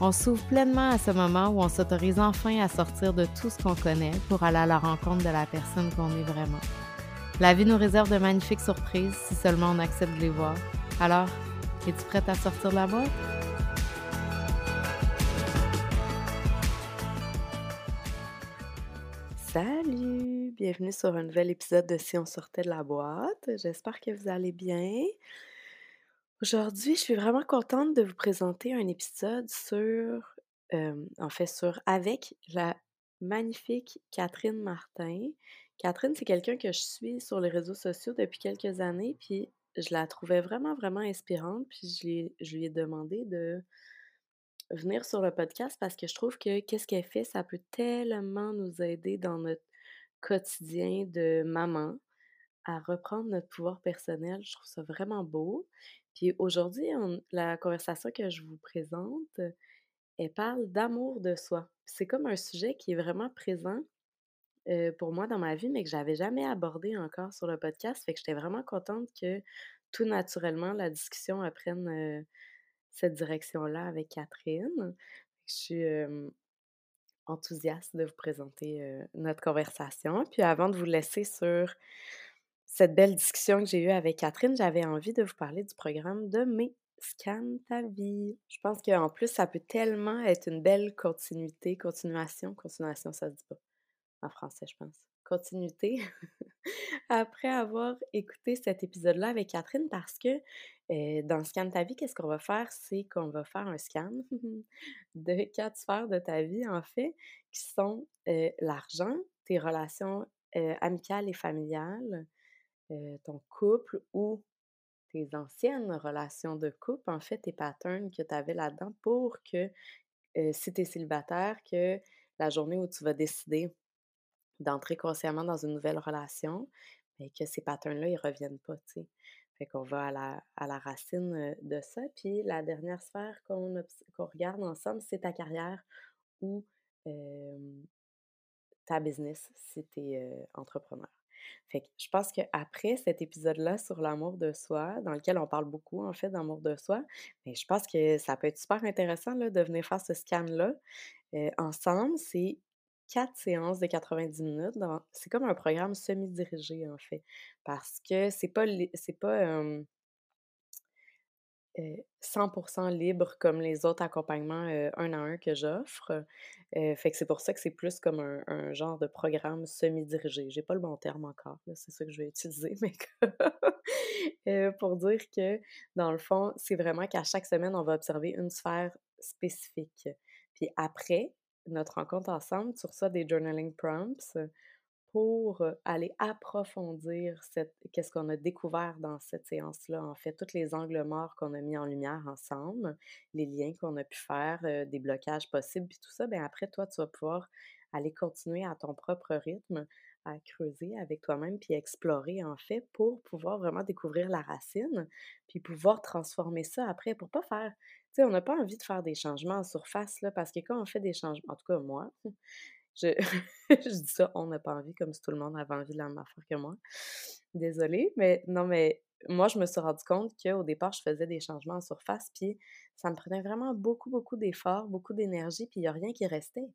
On s'ouvre pleinement à ce moment où on s'autorise enfin à sortir de tout ce qu'on connaît pour aller à la rencontre de la personne qu'on est vraiment. La vie nous réserve de magnifiques surprises si seulement on accepte de les voir. Alors, es-tu prête à sortir de la boîte? Salut! Bienvenue sur un nouvel épisode de Si on sortait de la boîte. J'espère que vous allez bien. Aujourd'hui, je suis vraiment contente de vous présenter un épisode sur, en fait, sur avec la magnifique Catherine Martin. Catherine, c'est quelqu'un que je suis sur les réseaux sociaux depuis quelques années, puis je la trouvais vraiment, vraiment inspirante, puis je, lui ai demandé de venir sur le podcast parce que je trouve que qu'est-ce qu'elle fait, ça peut tellement nous aider dans notre quotidien de maman à reprendre notre pouvoir personnel. Je trouve ça vraiment beau. Puis aujourd'hui, la conversation que je vous présente, elle parle d'amour de soi. C'est comme un sujet qui est vraiment présent pour moi dans ma vie, mais que j'avais jamais abordé encore sur le podcast. Fait que j'étais vraiment contente que tout naturellement, la discussion prenne cette direction-là avec Catherine. Je suis enthousiaste de vous présenter notre conversation. Puis avant de vous laisser sur cette belle discussion que j'ai eue avec Catherine, j'avais envie de vous parler du programme de mes Scan ta vie. Je pense qu'en plus, ça peut tellement être une belle continuité, continuation, continuation, ça se dit pas en français, je pense. Continuité. Après avoir écouté cet épisode-là avec Catherine, parce que dans Scan ta vie, qu'est-ce qu'on va faire? C'est qu'on va faire un scan de quatre sphères de ta vie, en fait, qui sont l'argent, tes relations amicales et familiales, ton couple ou tes anciennes relations de couple, en fait, tes patterns que tu avais là-dedans pour que, si tu es célibataire, que la journée où tu vas décider d'entrer consciemment dans une nouvelle relation, mais que ces patterns-là, ils reviennent pas, tu sais. Fait qu'on va à la, à la racine de ça. Puis la dernière sphère qu'on regarde ensemble, c'est ta carrière ou ta business si tu es entrepreneur. Je pense qu'après cet épisode-là sur l'amour de soi, dans lequel on parle beaucoup en fait d'amour de soi, mais je pense que ça peut être super intéressant de venir faire ce scan-là ensemble. C'est quatre séances de 90 minutes. C'est comme un programme semi-dirigé en fait, parce que c'est pas c'est pas 100% libre comme les autres accompagnements un à un que j'offre. fait que c'est pour ça que c'est plus comme un, genre de programme semi-dirigé. J'ai pas le bon terme encore, c'est ça que je vais utiliser, mais pour dire que dans le fond, c'est vraiment qu'à chaque semaine, on va observer une sphère spécifique. Puis après notre rencontre ensemble, tu reçois des journaling prompts pour aller approfondir qu'est-ce qu'on a découvert dans cette séance-là, en fait, tous les angles morts qu'on a mis en lumière ensemble, les liens qu'on a pu faire, des blocages possibles, puis tout ça, bien après, toi, tu vas pouvoir aller continuer à ton propre rythme, à creuser avec toi-même, puis explorer, en fait, pour pouvoir vraiment découvrir la racine, puis pouvoir transformer ça après, pour pas faire, tu sais, on n'a pas envie de faire des changements en surface, là, parce que quand on fait des changements, en tout cas, moi, je, je dis ça, on n'a pas envie, comme si tout le monde avait envie de la même affaire que moi. Désolée, mais non, mais moi, je me suis rendu compte qu'au départ, je faisais des changements en surface, puis ça me prenait vraiment beaucoup, beaucoup d'efforts, beaucoup d'énergie, puis il n'y a rien qui restait.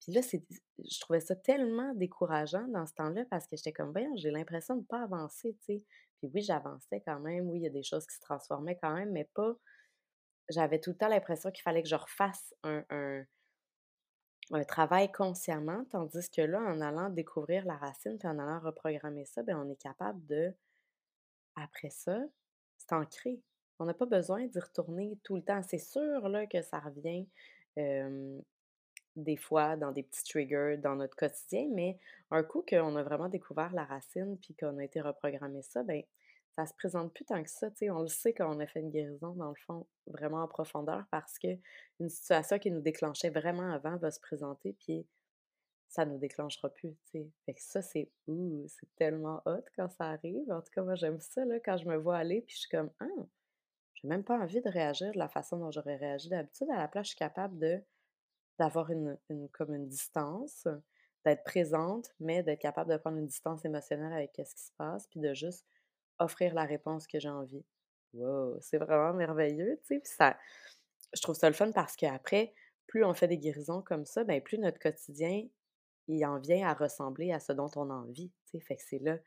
Puis là, je trouvais ça tellement décourageant dans ce temps-là parce que j'étais comme, voyons, j'ai l'impression de ne pas avancer, tu sais. Puis oui, j'avançais quand même, oui, il y a des choses qui se transformaient quand même, mais pas. J'avais tout le temps l'impression qu'il fallait que je refasse un travail consciemment, tandis que là, en allant découvrir la racine, puis en allant reprogrammer ça, bien, on est capable de, après ça, c'est ancré. On n'a pas besoin d'y retourner tout le temps. C'est sûr là, que ça revient des fois dans des petits triggers dans notre quotidien, mais un coup qu'on a vraiment découvert la racine puis qu'on a été reprogrammé ça, ben ça se présente plus tant que ça, tu sais, on le sait quand on a fait une guérison, dans le fond, vraiment en profondeur, parce que une situation qui nous déclenchait vraiment avant va se présenter, puis ça nous déclenchera plus, tu sais. Fait que ça, c'est ouh, c'est tellement hot quand ça arrive. En tout cas, moi, j'aime ça, là, quand je me vois aller, puis je suis comme, ah, j'ai même pas envie de réagir de la façon dont j'aurais réagi d'habitude. À la place, je suis capable de d'avoir une, une, comme une distance, d'être présente, mais d'être capable de prendre une distance émotionnelle avec ce qui se passe, puis de juste offrir la réponse que j'ai envie. Wow, c'est vraiment merveilleux, tu sais. ça, je trouve ça le fun parce qu'après, plus on fait des guérisons comme ça, ben plus notre quotidien, il en vient à ressembler à ce dont on a envie, tu. Fait que c'est là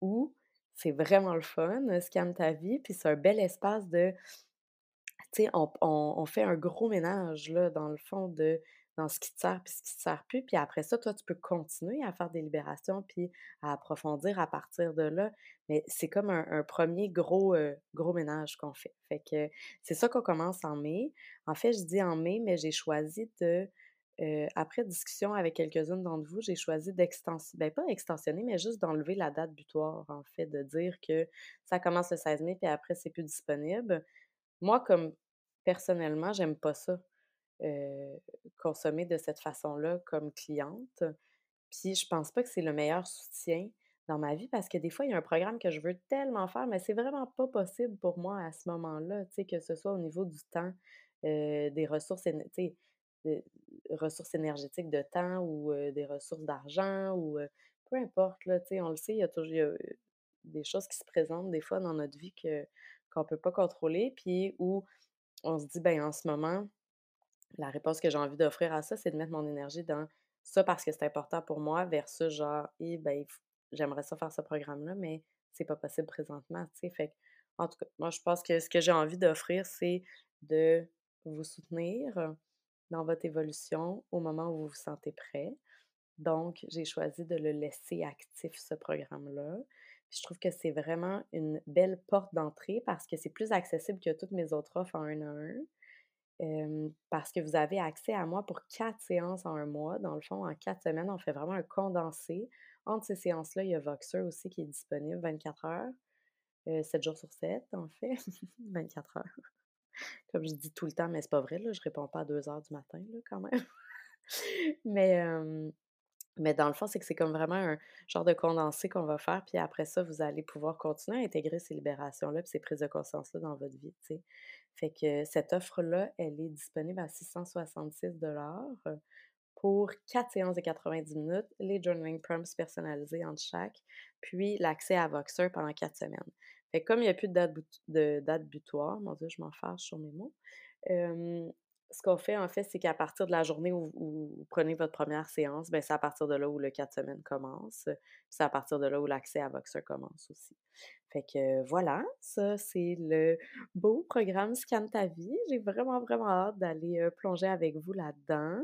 où c'est vraiment le fun, Scan ta vie, puis c'est un bel espace de, tu sais, on, on, fait un gros ménage, là, dans le fond, de dans ce qui te sert puis ce qui te sert plus. Puis après ça, toi, tu peux continuer à faire des libérations puis à approfondir à partir de là. Mais c'est comme un, premier gros, euh, gros ménage qu'on fait. Fait que c'est ça qu'on commence en mai. En fait, je dis en mai, mais j'ai choisi de, euh, après discussion avec quelques-unes d'entre vous, j'ai choisi d'extensionner, ben pas extensionner, mais juste d'enlever la date butoir, en fait, de dire que ça commence le 16 mai puis après, c'est plus disponible. Moi, comme personnellement, j'aime pas ça consommer de cette façon-là comme cliente. Puis je pense pas que c'est le meilleur soutien dans ma vie parce que des fois, il y a un programme que je veux tellement faire, mais c'est vraiment pas possible pour moi à ce moment-là, que ce soit au niveau du temps, des ressources, énergétiques de temps ou des ressources d'argent ou peu importe, là, on le sait, il y a toujours des choses qui se présentent des fois dans notre vie que, qu'on peut pas contrôler, puis où on se dit, ben en ce moment, la réponse que j'ai envie d'offrir à ça, c'est de mettre mon énergie dans ça parce que c'est important pour moi versus genre, eh ben, j'aimerais ça faire ce programme-là, mais c'est pas possible présentement, tu sais. En tout cas, moi, je pense que ce que j'ai envie d'offrir, c'est de vous soutenir dans votre évolution au moment où vous vous sentez prêt. Donc, j'ai choisi de le laisser actif, ce programme-là. Je trouve que c'est vraiment une belle porte d'entrée parce que c'est plus accessible que toutes mes autres offres en un à un parce que vous avez accès à moi pour quatre séances en un mois. Dans le fond, en quatre semaines, on fait vraiment un condensé. Entre ces séances-là, il y a Voxer aussi qui est disponible 24 heures, 7 jours sur 7, en fait, 24 heures. Comme je dis tout le temps, mais c'est pas vrai, là, je réponds pas à 2 heures du matin, quand même. mais, mais dans le fond, c'est que c'est comme vraiment un genre de condensé qu'on va faire, puis après ça, vous allez pouvoir continuer à intégrer ces libérations-là, puis ces prises de conscience-là dans votre vie. Fait que cette offre-là, elle est disponible à 666 pour 4 séances de 90 minutes, les journaling prompts personnalisés entre chaque, puis l'accès à Voxer pendant 4 semaines. Fait que comme il n'y a plus de date, de date butoir, mon Dieu, je m'en fâche sur mes mots, ce qu'on fait, en fait, c'est qu'à partir de la journée où, vous prenez votre première séance, ben, c'est à partir de là où le 4 semaines commence. C'est à partir de là où l'accès à Voxer commence aussi. Fait que voilà, ça, c'est le beau programme Scan ta vie. J'ai vraiment, vraiment hâte d'aller plonger avec vous là-dedans.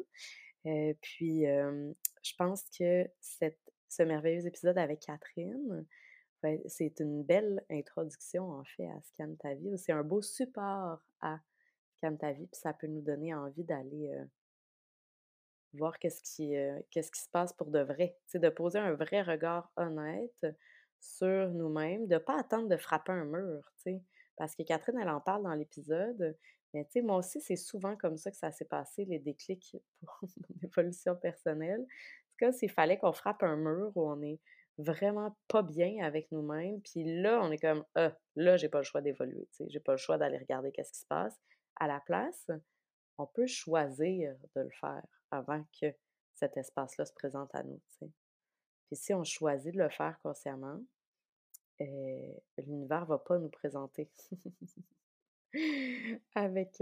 puis, je pense que cette, ce merveilleux épisode avec Catherine, c'est une belle introduction, en fait, à Scan ta vie. C'est un beau support à ta vie, puis ça peut nous donner envie d'aller voir qu'est-ce qui, qui se passe pour de vrai. C'est de poser un vrai regard honnête sur nous-mêmes, de ne pas attendre de frapper un mur. Parce que Catherine, elle en parle dans l'épisode, mais tu sais, moi aussi, c'est souvent comme ça que ça s'est passé, les déclics pour mon évolution personnelle. C'est comme s'il fallait qu'on frappe un mur où on est vraiment pas bien avec nous-mêmes, puis là, on est comme, ah, là, j'ai pas le choix d'évoluer, tu sais, j'ai pas le choix d'aller regarder qu'est-ce qui se passe à la place, on peut choisir de le faire avant que cet espace-là se présente à nous. Puis si on choisit de le faire consciemment, l'univers ne va pas nous présenter avec,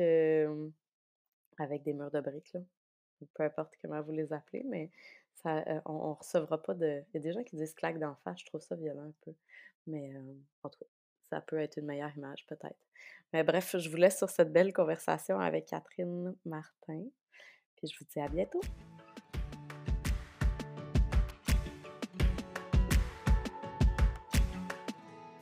avec des murs de briques, là. peu importe comment vous les appelez, mais ça, on ne recevra pas de... Il y a des gens qui disent claque d'en face, je trouve ça violent un peu. Mais en tout cas, ça peut être une meilleure image peut-être. Mais bref, je vous laisse sur cette belle conversation avec Catherine Martin. Puis je vous dis à bientôt.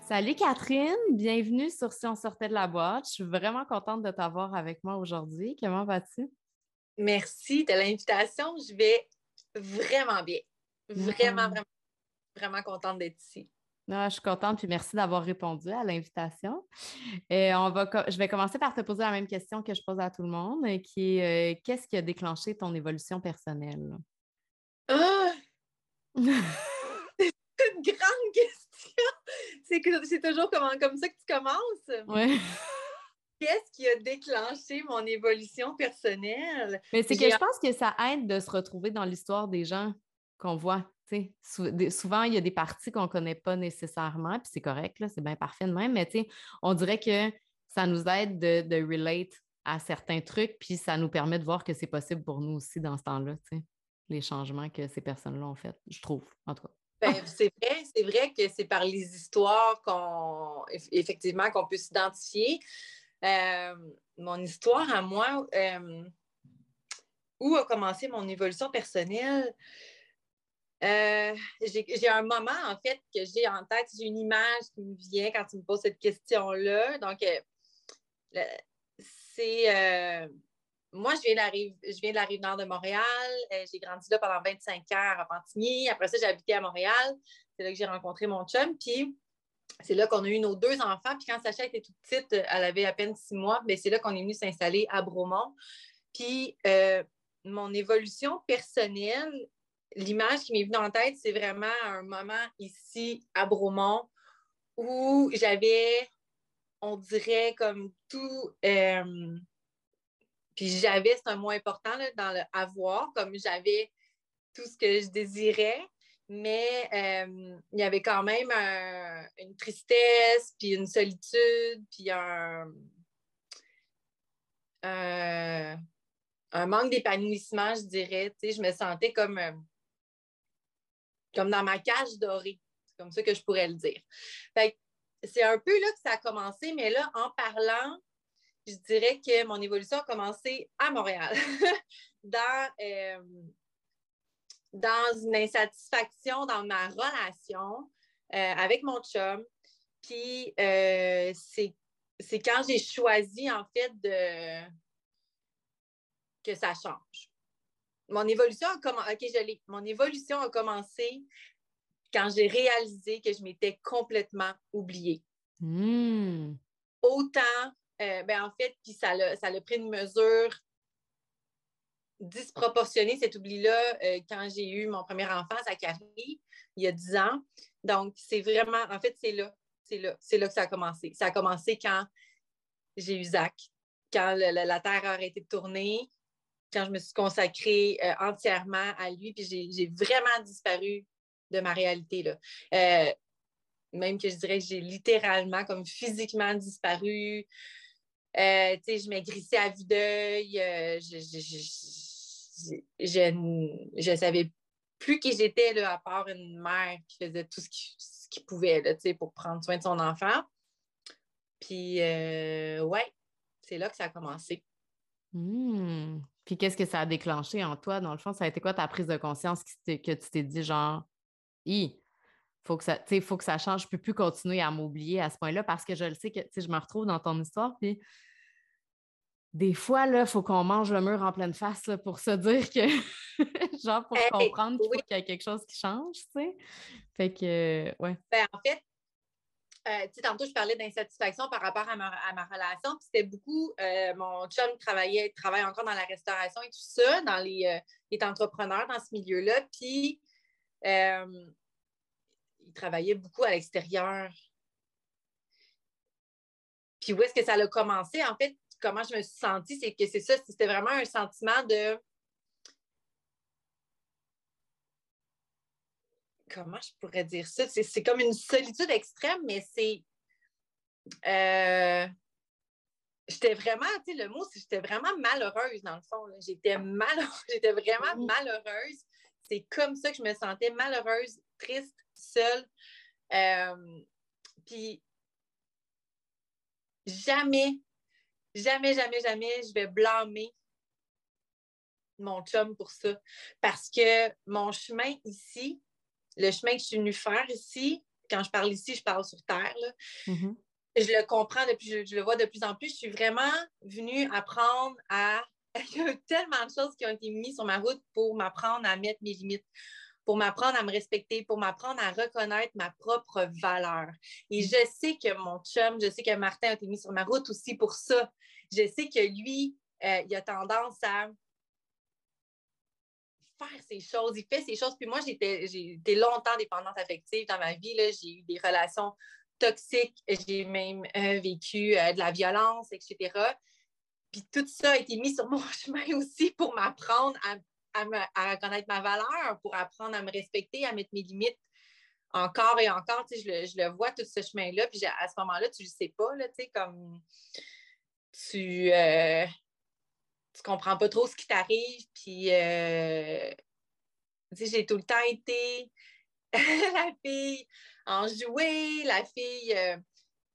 Salut Catherine, bienvenue sur Si on sortait de la boîte. Je suis vraiment contente de t'avoir avec moi aujourd'hui. Comment vas-tu? Merci de l'invitation. Je vais vraiment bien. Vraiment, vraiment, vraiment contente d'être ici. Ah, je suis contente, puis merci d'avoir répondu à l'invitation. Et on va, je vais commencer par te poser la même question que je pose à tout le monde, qui est euh, qu'est-ce qui a déclenché ton évolution personnelle? Ah! c'est une grande question! C'est, c'est toujours comme, comme ça que tu commences? Oui. Qu'est-ce qui a déclenché mon évolution personnelle? Mais c'est que je pense que ça aide de se retrouver dans l'histoire des gens qu'on voit souvent, il y a des parties qu'on ne connaît pas nécessairement, puis c'est correct, c'est bien parfait de même, mais on dirait que ça nous aide de, de, relate à certains trucs, puis ça nous permet de voir que c'est possible pour nous aussi dans ce temps-là, les changements que ces personnes-là ont fait, je trouve, en tout cas. Ben, c'est vrai, c'est vrai que c'est par les histoires qu'on effectivement qu'on peut s'identifier. Euh, mon histoire à moi, euh, où a commencé mon évolution personnelle? Euh, j'ai un moment, en fait, que j'ai en tête, j'ai une image qui me vient quand tu me poses cette question-là. Donc, c'est. Euh, moi, je viens, de la rive, je viens de la rive nord de Montréal. j'ai grandi là pendant 25 ans à Repentigny. Après ça, j'ai habité à Montréal. C'est là que j'ai rencontré mon chum. Puis, c'est là qu'on a eu nos deux enfants. Puis, quand Sacha était toute petite, elle avait à peine six mois. mais c'est là qu'on est venu s'installer à Bromont. Puis, mon évolution personnelle, l'image qui m'est venue en tête, c'est vraiment un moment ici à Bromont où j'avais, on dirait, comme tout. Euh, puis j'avais, c'est un mot important dans le avoir, comme j'avais tout ce que je désirais, mais euh, il y avait quand même une tristesse, puis une solitude, puis un, un manque d'épanouissement, je dirais. Tu sais, je me sentais comme euh, comme dans ma cage dorée. C'est comme ça que je pourrais le dire. c'est un peu là que ça a commencé, mais là, en parlant, je dirais que mon évolution a commencé à Montréal, dans, euh, dans une insatisfaction dans ma relation euh, avec mon chum. Puis euh, c'est, quand j'ai choisi, en fait, de que ça change mon évolution a commencé. OK, je Mon évolution a commencé quand j'ai réalisé que je m'étais complètement oubliée. Hmm. Autant, euh, ben en fait, puis ça l'a, ça pris une mesure disproportionnée, cet oubli-là, euh, quand j'ai eu mon premier enfant, Carrie, il y a 10 ans. Donc, c'est vraiment, en fait, c'est là, c'est là, c'est là que ça a commencé. Ça a commencé quand j'ai eu Zach, quand la Terre a arrêté de tourner, quand je me suis consacrée euh, entièrement à lui, puis j'ai vraiment disparu de ma réalité. Là. Même que je dirais que j'ai littéralement, comme physiquement disparu. Euh, je m'aigrissais à vue d'œil. je ne savais plus qui j'étais, à part une mère qui faisait tout ce qu'il pouvait là, pour prendre soin de son enfant. Puis, ouais, c'est là que ça a commencé. Mmh. Puis qu'est-ce que ça a déclenché en toi? Dans le fond, ça a été quoi ta prise de conscience que tu t'es dit genre, il faut que ça, faut que ça change, je ne peux plus continuer à m'oublier à ce point-là parce que je le sais que je me retrouve dans ton histoire. Puis des fois, il faut qu'on mange le mur en pleine face pour se dire que, genre, pour comprendre qu'il y a quelque chose qui change, tu sais. Fait que, ouais. Ben, en fait, euh, tantôt, je parlais d'insatisfaction par rapport à ma, relation. c'était beaucoup, euh, mon chum travaillait, travaille encore dans la restauration et tout ça, dans les, euh, il est entrepreneur dans ce milieu-là. Puis, il travaillait beaucoup à l'extérieur. Puis, où est-ce que ça a commencé? En fait, comment je me suis sentie, c'est que c'est ça, c'était vraiment un sentiment de comment je pourrais dire ça? C'est comme une solitude extrême, mais c'est. Euh, j'étais vraiment, tu sais, le mot, c'est j'étais vraiment malheureuse dans le fond. J'étais malheureuse, j'étais vraiment malheureuse. C'est comme ça que je me sentais malheureuse, triste, seule. Euh, puis jamais, jamais, jamais, jamais, je vais blâmer mon chum pour ça. Parce que mon chemin ici, le chemin que je suis venue faire ici, quand je parle ici, je parle sur Terre, mm-hmm. je le comprends depuis, je, le vois de plus en plus. Je suis vraiment venue apprendre à. Il y a tellement de choses qui ont été mises sur ma route pour m'apprendre à mettre mes limites, pour m'apprendre à me respecter, pour m'apprendre à reconnaître ma propre valeur. Et je sais que mon chum, je sais que Martin a été mis sur ma route aussi pour ça. Je sais que lui, euh, il a tendance à faire ces choses, il fait ces choses. Puis moi, j'ai été longtemps dépendante affective dans ma vie. J'ai eu des relations toxiques, j'ai même euh, vécu euh, de la violence, etc. Puis tout ça a été mis sur mon chemin aussi pour m'apprendre à, à, reconnaître ma valeur, pour apprendre à me respecter, à mettre mes limites encore et encore. Tu je, le, vois, tout ce chemin-là. Puis à ce moment-là, tu ne le sais pas, là, tu comme tu, euh, tu comprends pas trop ce qui t'arrive. Puis, euh, j'ai tout le temps été la fille enjouée, la fille, euh,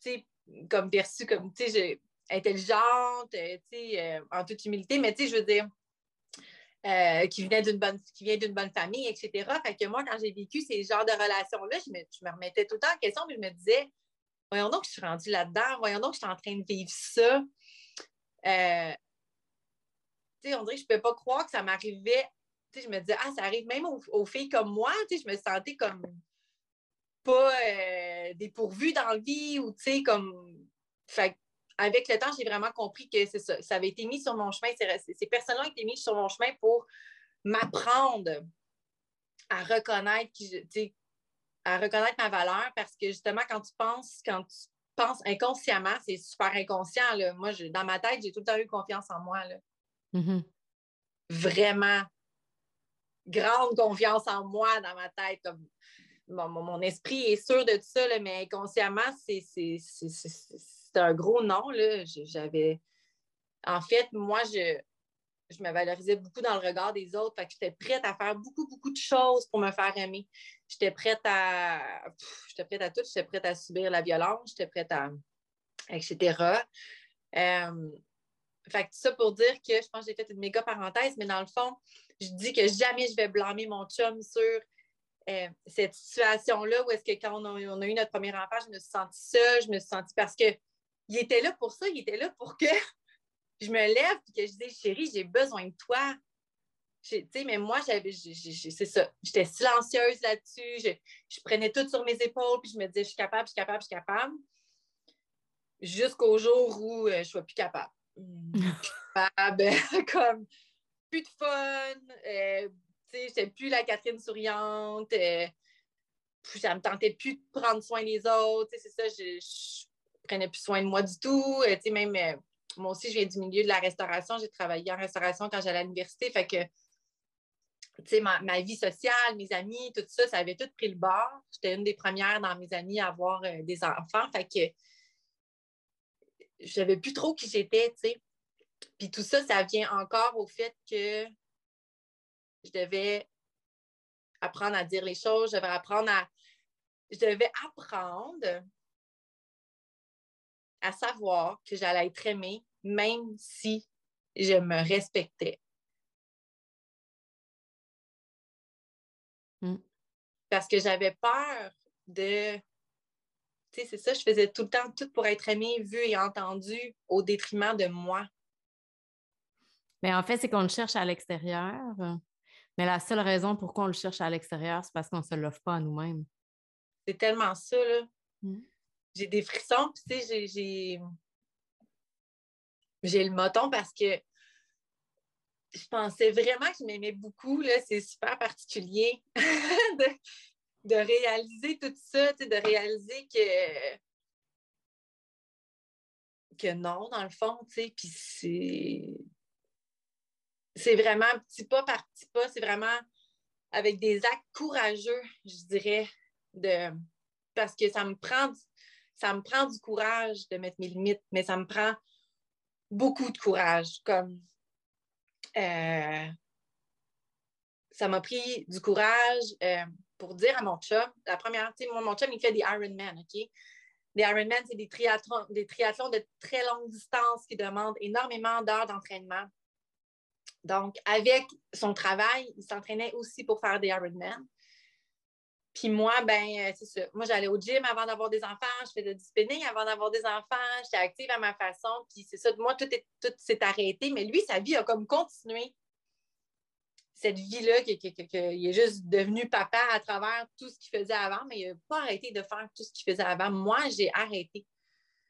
tu sais, comme perçue comme, tu sais, intelligente, tu sais, en toute humilité, mais tu sais, je veux dire, qui, venait d'une bonne, qui vient d'une bonne famille, etc. Fait que moi, quand j'ai vécu ces genres de relations-là, je me, je me, remettais tout le temps en question, mais je me disais, voyons donc, je suis rendue là-dedans, voyons donc, je suis en train de vivre ça. Euh, on dirait que je ne peux pas croire que ça m'arrivait. Je me disais, ah, ça arrive même aux, filles comme moi. Je me sentais comme pas euh, dépourvue dans la vie ou comme. Fait, avec le temps, j'ai vraiment compris que ça, ça avait été mis sur mon chemin. Ces personnes-là ont été mises sur mon chemin pour m'apprendre à reconnaître qui à reconnaître ma valeur parce que justement, quand tu penses, quand tu penses inconsciemment, c'est super inconscient. Là. Moi, dans ma tête, j'ai tout le temps eu confiance en moi. Là. Mm-hmm. Vraiment grande confiance en moi dans ma tête. Comme, mon, esprit est sûr de tout ça, mais inconsciemment, c'est un gros non. J'avais. En fait, moi, je, je me valorisais beaucoup dans le regard des autres. Fait que j'étais prête à faire beaucoup, beaucoup de choses pour me faire aimer. J'étais prête à. J'étais prête à tout. J'étais prête à subir la violence. J'étais prête à. etc. Euh, fait que ça pour dire que je pense que j'ai fait une méga parenthèse, mais dans le fond, je dis que jamais je vais blâmer mon chum sur euh, cette situation-là où est-ce que quand on a, eu notre premier enfant, je me suis sentie seule, je me suis sentie parce que il était là pour ça, il était là pour que je me lève et que je dise chérie, j'ai besoin de toi. mais moi, j'avais, c'est ça. J'étais silencieuse là-dessus. Je, je, prenais tout sur mes épaules, puis je me disais, je suis capable, je suis capable, je suis capable. Jusqu'au jour où euh, je ne suis plus capable. capable, comme plus de fun. Euh, je n'étais plus la Catherine souriante. Euh, ça me tentait plus de prendre soin des autres. C'est ça, je, ne prenais plus soin de moi du tout. Euh, même moi aussi, je viens du milieu de la restauration. J'ai travaillé en restauration quand j'allais à l'université. Fait que, tu sais, ma, vie sociale, mes amis, tout ça, ça avait tout pris le bord. J'étais une des premières dans mes amis à avoir euh, des enfants. Fait que je savais plus trop qui j'étais, tu sais. Puis tout ça, ça vient encore au fait que je devais apprendre à dire les choses, je devais apprendre à. Je devais apprendre à savoir que j'allais être aimée même si je me respectais. Mm. Parce que j'avais peur de. Tu sais, c'est ça, je faisais tout le temps tout pour être aimée, vue et entendue au détriment de moi. Mais en fait, c'est qu'on le cherche à l'extérieur. Mais la seule raison pourquoi on le cherche à l'extérieur, c'est parce qu'on ne se l'offre pas à nous-mêmes. C'est tellement ça, là. Mm j'ai des frissons, puis tu sais, j'ai, j'ai le moton parce que je pensais vraiment que je m'aimais beaucoup. C'est super particulier de, réaliser tout ça, de réaliser que, que non, dans le fond, tu sais, puis c'est. C'est vraiment petit pas par petit pas, c'est vraiment avec des actes courageux, je dirais, de parce que ça me prend ça me prend du courage de mettre mes limites, mais ça me prend beaucoup de courage. Comme euh, ça m'a pris du courage euh, pour dire à mon chum, la première, tu sais, mon chum, il fait des Ironman, OK? Des Ironman, c'est des triathlons, des triathlons de très longue distance qui demandent énormément d'heures d'entraînement. Donc, avec son travail, il s'entraînait aussi pour faire des Ironman. Puis moi, ben, euh, c'est ça. Moi, j'allais au gym avant d'avoir des enfants, je faisais du spinning avant d'avoir des enfants, j'étais active à ma façon. Puis c'est ça, moi, tout, tout s'est arrêté, mais lui, sa vie a comme continué. cette vie-là, qu'il est juste devenu papa à travers tout ce qu'il faisait avant, mais il n'a pas arrêté de faire tout ce qu'il faisait avant. Moi, j'ai arrêté.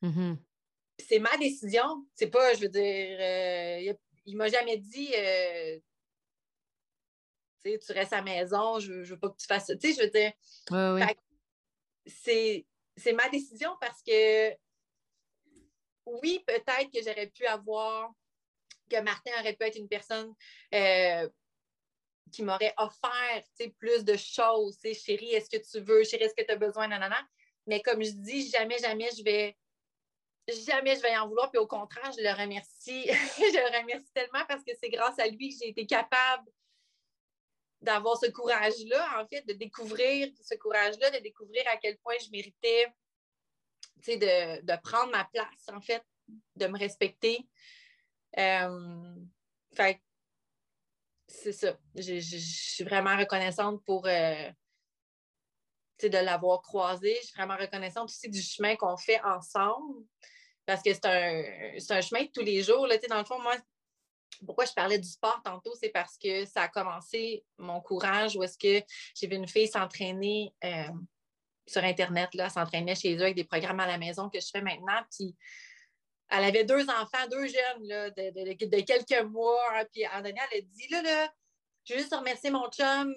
Mm-hmm. C'est ma décision. C'est pas, je veux dire, euh, il, ne m'a jamais dit euh, tu restes à la maison, je, veux pas que tu fasses ça. Tu sais, je veux dire. C'est ma décision parce que oui, peut-être que j'aurais pu avoir, que Martin aurait pu être une personne euh, qui m'aurait offert plus de choses. Chérie, est-ce que tu veux? Chérie, est-ce que tu as besoin? Nanana. Mais comme je dis, jamais, jamais je vais jamais je vais en vouloir. Puis au contraire, je le remercie. je le remercie tellement parce que c'est grâce à lui que j'ai été capable d'avoir ce courage-là, en fait, de découvrir ce courage-là, de découvrir à quel point je méritais de, de prendre ma place, en fait, de me respecter. Euh, fait c'est ça. Je, suis vraiment reconnaissante pour euh, de l'avoir croisé. Je suis vraiment reconnaissante aussi du chemin qu'on fait ensemble. Parce que c'est un, un, chemin de tous les jours. Là, dans le fond, moi, pourquoi je parlais du sport tantôt, c'est parce que ça a commencé mon courage où est-ce que j'ai vu une fille s'entraîner euh, sur Internet, là, s'entraîner chez eux avec des programmes à la maison que je fais maintenant. Puis elle avait deux enfants, deux jeunes de, quelques mois. Hein, puis un donné, elle a dit là, là, je veux juste remercier mon chum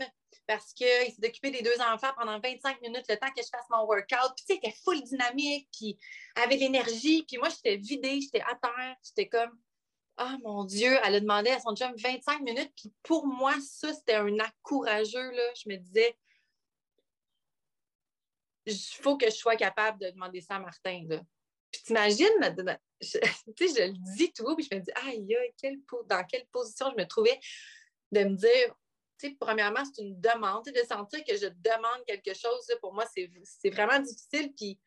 parce qu'il s'est occupé des deux enfants pendant 25 minutes, le temps que je fasse mon workout. Puis, tu sais, était full dynamique, puis avait l'énergie. Puis moi, j'étais vidée, j'étais à terre, j'étais comme, ah mon Dieu, elle a demandé à son chum 25 minutes. Puis pour moi, ça, c'était un acte courageux. Là. Je me disais, il faut que je sois capable de demander ça à Martin. Puis t'imagines, je, je le dis tout, puis je me dis, aïe, quelle, dans quelle position je me trouvais de me dire, tu sais, premièrement, c'est une demande, de sentir que je demande quelque chose, pour moi, c'est vraiment difficile. Puis,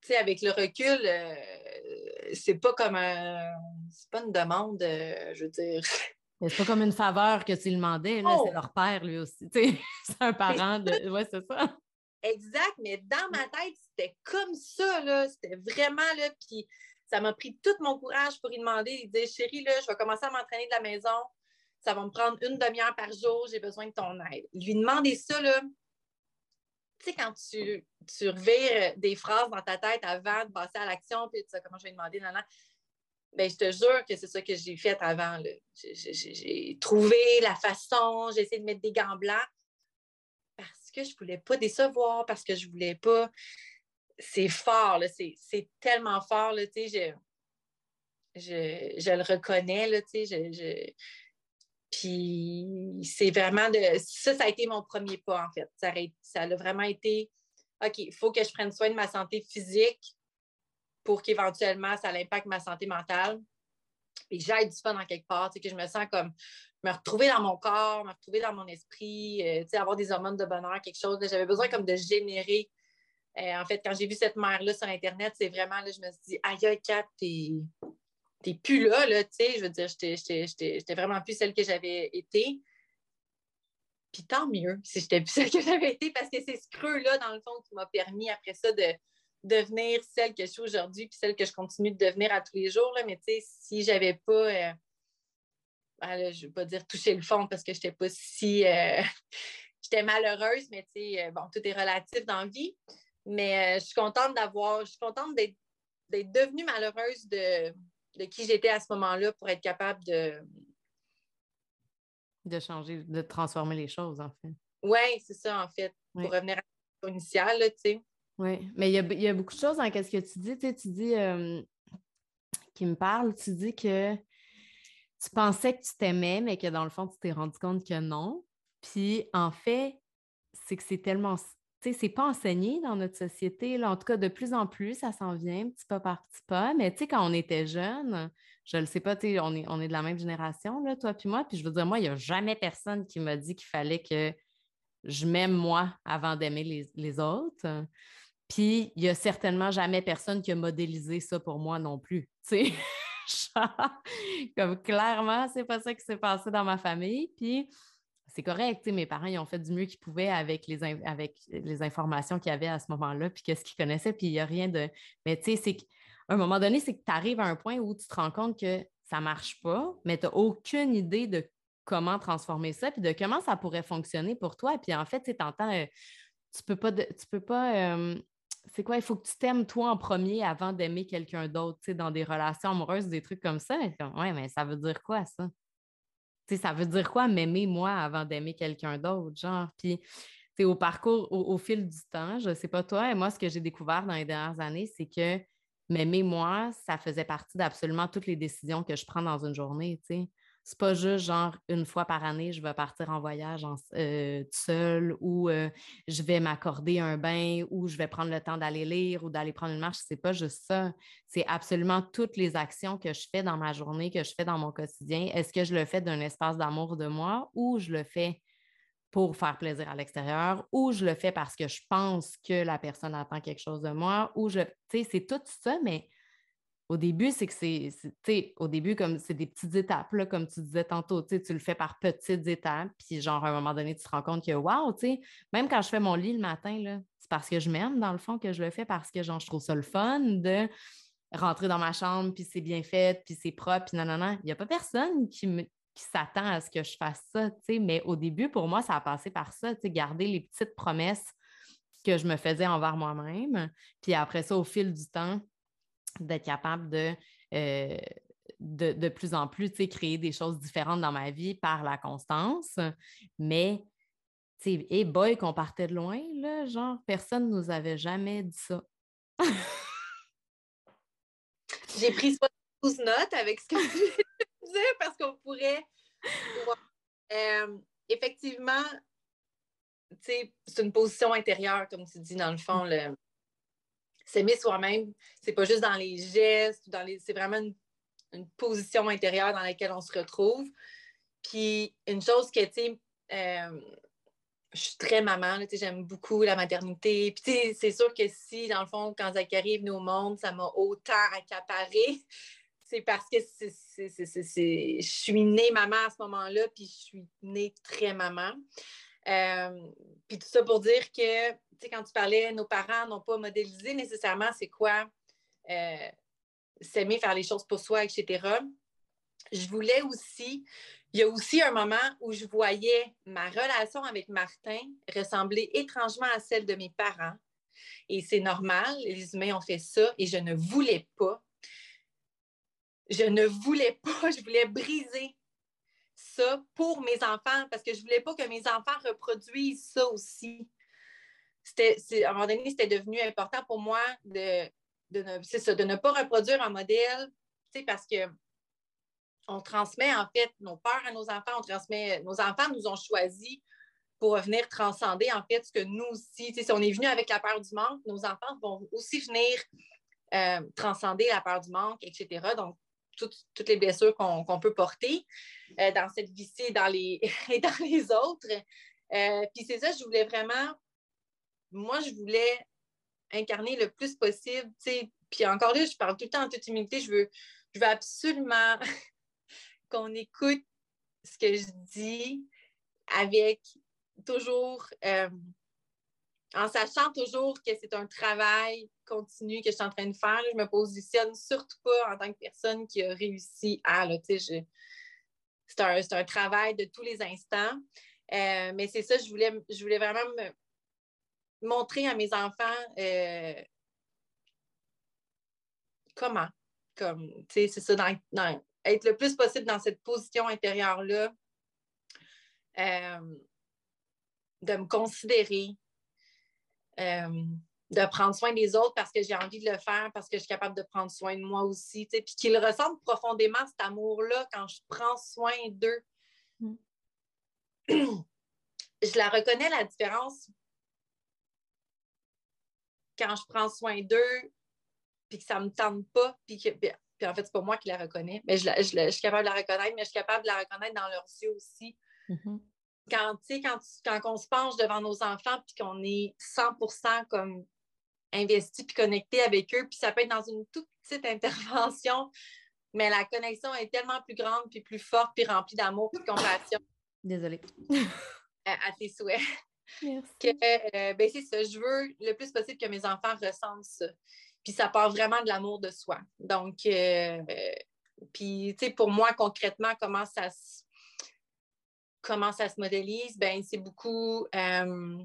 tu sais, avec le recul, euh, c'est pas comme un. C'est pas une demande, euh, je veux dire. C'est pas comme une faveur que tu demandais, là, c'est leur père, lui aussi. c'est un parent de. Ouais, c'est ça. Exact, mais dans ma tête, c'était comme ça, là. C'était vraiment là. Puis ça m'a pris tout mon courage pour lui demander, lui dire Chérie, là, je vais commencer à m'entraîner de la maison. Ça va me prendre une demi-heure par jour, j'ai besoin de ton aide. Lui demander ça, là, tu sais, quand tu, tu revires des phrases dans ta tête avant de passer à l'action, puis tu sais comment je vais demander. Ben, je te jure que c'est ça que j'ai fait avant. J'ai trouvé la façon, j'ai essayé de mettre des gants blancs parce que je ne voulais pas décevoir, parce que je ne voulais pas c'est fort, c'est tellement fort, je, je, je, le reconnais, je, puis c'est vraiment de. Ça, ça a été mon premier pas, en fait. Ça, a vraiment été OK, il faut que je prenne soin de ma santé physique pour qu'éventuellement ça impacte ma santé mentale. Et j'aille du fun en quelque part, que je me sens comme me retrouver dans mon corps, me retrouver dans mon esprit, euh, avoir des hormones de bonheur, quelque chose. J'avais besoin comme de générer euh, en fait, quand j'ai vu cette mère-là sur Internet, c'est vraiment, là, je me suis dit, aïe, Kat, t'es plus là, là, tu sais, je veux dire, j'étais vraiment plus celle que j'avais été. Puis tant mieux si j'étais plus celle que j'avais été, parce que c'est ce creux-là, dans le fond, qui m'a permis après ça de devenir celle que je suis aujourd'hui, puis celle que je continue de devenir à tous les jours. Là. Mais tu sais, si j'avais pas, euh, ben je ne vais pas dire toucher le fond parce que je n'étais pas si. Euh, j'étais malheureuse, mais tu sais, bon, tout est relatif dans la vie. Mais euh, je suis contente d'avoir, je suis contente d'être, devenue malheureuse de, qui j'étais à ce moment-là pour être capable de. De changer, de transformer les choses, en fait. Oui, c'est ça, en fait. Pour revenir à la initiale, tu sais. Oui, mais il y a, beaucoup de choses dans ce que tu dis. Tu dis, euh, qui me parle, tu dis que tu pensais que tu t'aimais, mais que dans le fond, tu t'es rendu compte que non. Puis, en fait, c'est que c'est tellement sais, c'est pas enseigné dans notre société. Là. En tout cas, de plus en plus, ça s'en vient, petit pas par petit pas. Mais tu sais, quand on était jeune, je le sais pas, tu on est, on est de la même génération, là, toi puis moi. Puis je veux dire, moi, il n'y a jamais personne qui m'a dit qu'il fallait que je m'aime moi avant d'aimer les, autres. Puis il n'y a certainement jamais personne qui a modélisé ça pour moi non plus. Tu sais, comme clairement, c'est pas ça qui s'est passé dans ma famille. Puis c'est correct. Mes parents, ils ont fait du mieux qu'ils pouvaient avec les, avec les informations qu'il y avait à ce moment-là, puis qu'est-ce qu'ils connaissaient, puis il n'y a rien de. Mais tu sais, c'est qu'à un moment donné, c'est que tu arrives à un point où tu te rends compte que ça marche pas, mais tu n'as aucune idée de comment transformer ça, puis de comment ça pourrait fonctionner pour toi. Puis en fait, tu entends, euh, tu peux pas, tu peux pas, euh, c'est quoi, il faut que tu t'aimes toi en premier avant d'aimer quelqu'un d'autre, tu sais, dans des relations amoureuses, des trucs comme ça. ouais, mais ça veut dire quoi, ça? Ça veut dire quoi m'aimer moi avant d'aimer quelqu'un d'autre, genre? Puis, tu au parcours, au, fil du temps, je sais pas toi, et moi, ce que j'ai découvert dans les dernières années, c'est que m'aimer moi, ça faisait partie d'absolument toutes les décisions que je prends dans une journée, tu sais. C'est pas juste genre une fois par année, je vais partir en voyage en, euh, seul ou euh, je vais m'accorder un bain ou je vais prendre le temps d'aller lire ou d'aller prendre une marche. C'est pas juste ça. C'est absolument toutes les actions que je fais dans ma journée, que je fais dans mon quotidien. Est-ce que je le fais d'un espace d'amour de moi ou je le fais pour faire plaisir à l'extérieur ou je le fais parce que je pense que la personne attend quelque chose de moi ou je. Tu sais, c'est tout ça, mais au début, c'est que c'est, au début, comme c'est des petites étapes, là, comme tu disais tantôt, tu le fais par petites étapes, puis genre, à un moment donné, tu te rends compte que, waouh, même quand je fais mon lit le matin, c'est parce que je m'aime, dans le fond, que je le fais parce que, genre, je trouve ça le fun de rentrer dans ma chambre, puis c'est bien fait, puis c'est propre, puis non, non, non. Il n'y a pas personne qui, s'attend à ce que je fasse ça, tu mais au début, pour moi, ça a passé par ça, tu garder les petites promesses que je me faisais envers moi-même. Puis après ça, au fil du temps, d'être capable de, euh, de, de, plus en plus créer des choses différentes dans ma vie par la constance. Mais, hey boy, qu'on partait de loin, là, genre, personne ne nous avait jamais dit ça. J'ai pris 12 notes avec ce que tu disais parce qu'on pourrait. Euh, effectivement, c'est une position intérieure, comme tu dis, dans le fond. Le, s'aimer soi-même, c'est pas juste dans les gestes, dans les, c'est vraiment une, position intérieure dans laquelle on se retrouve. Puis une chose que, tu sais, euh, je suis très maman, j'aime beaucoup la maternité. Puis c'est sûr que si, dans le fond, quand Zachary est venu au monde, ça m'a autant accaparé, c'est parce que je suis née maman à ce moment-là, puis je suis née très maman. Euh, puis tout ça pour dire que, tu sais, quand tu parlais, nos parents n'ont pas modélisé nécessairement c'est quoi euh, s'aimer, faire les choses pour soi, etc. Je voulais aussi, il y a aussi un moment où je voyais ma relation avec Martin ressembler étrangement à celle de mes parents. Et c'est normal, les humains ont fait ça et je ne voulais pas. Je ne voulais pas, je voulais briser ça pour mes enfants parce que je ne voulais pas que mes enfants reproduisent ça aussi. C'était, à un moment donné, c'était devenu important pour moi de, de, ne, de ne pas reproduire un modèle parce que on transmet en fait nos peurs à nos enfants, on transmet, nos enfants nous ont choisis pour venir transcender en fait ce que nous aussi, si on est venu avec la peur du manque, nos enfants vont aussi venir euh, transcender la peur du manque, etc. Donc, toutes, les blessures qu'on peut porter euh, dans cette vie-ci et dans les, dans les autres. Euh, puis c'est ça, je voulais vraiment, moi, je voulais incarner le plus possible, Puis encore là, je parle tout le temps en toute humilité, je veux, je veux absolument qu'on écoute ce que je dis avec toujours euh, en sachant toujours que c'est un travail continu que je suis en train de faire. je me positionne surtout pas en tant que personne qui a réussi à. c'est un, travail de tous les instants. Euh, mais c'est ça, je voulais, je voulais vraiment me montrer à mes enfants euh, comment. Comme, c'est ça, être le plus possible dans cette position intérieure-là. Euh, de me considérer, euh, de prendre soin des autres parce que j'ai envie de le faire, parce que je suis capable de prendre soin de moi aussi, puis qu'ils ressentent profondément cet amour-là quand je prends soin d'eux. Mm. je la reconnais, la différence, quand je prends soin d'eux, puis que ça ne me tente pas, puis que, puis en fait, c'est pas moi qui la reconnais, mais je, je, suis capable de la reconnaître, mais je suis capable de la reconnaître dans leurs yeux aussi. Mm-hmm quand, quand, quand on se penche devant nos enfants puis qu'on est 100 comme investi puis connecté avec eux, puis ça peut être dans une toute petite intervention, mais la connexion est tellement plus grande puis plus forte puis remplie d'amour puis de compassion. Désolée. À, tes souhaits. Merci. Que, euh, ben c'est ça, je veux le plus possible que mes enfants ressentent ça. Puis ça part vraiment de l'amour de soi. Donc, euh, puis, tu sais, pour moi, concrètement, comment ça se, comment ça se modélise? Ben, c'est beaucoup. Euh,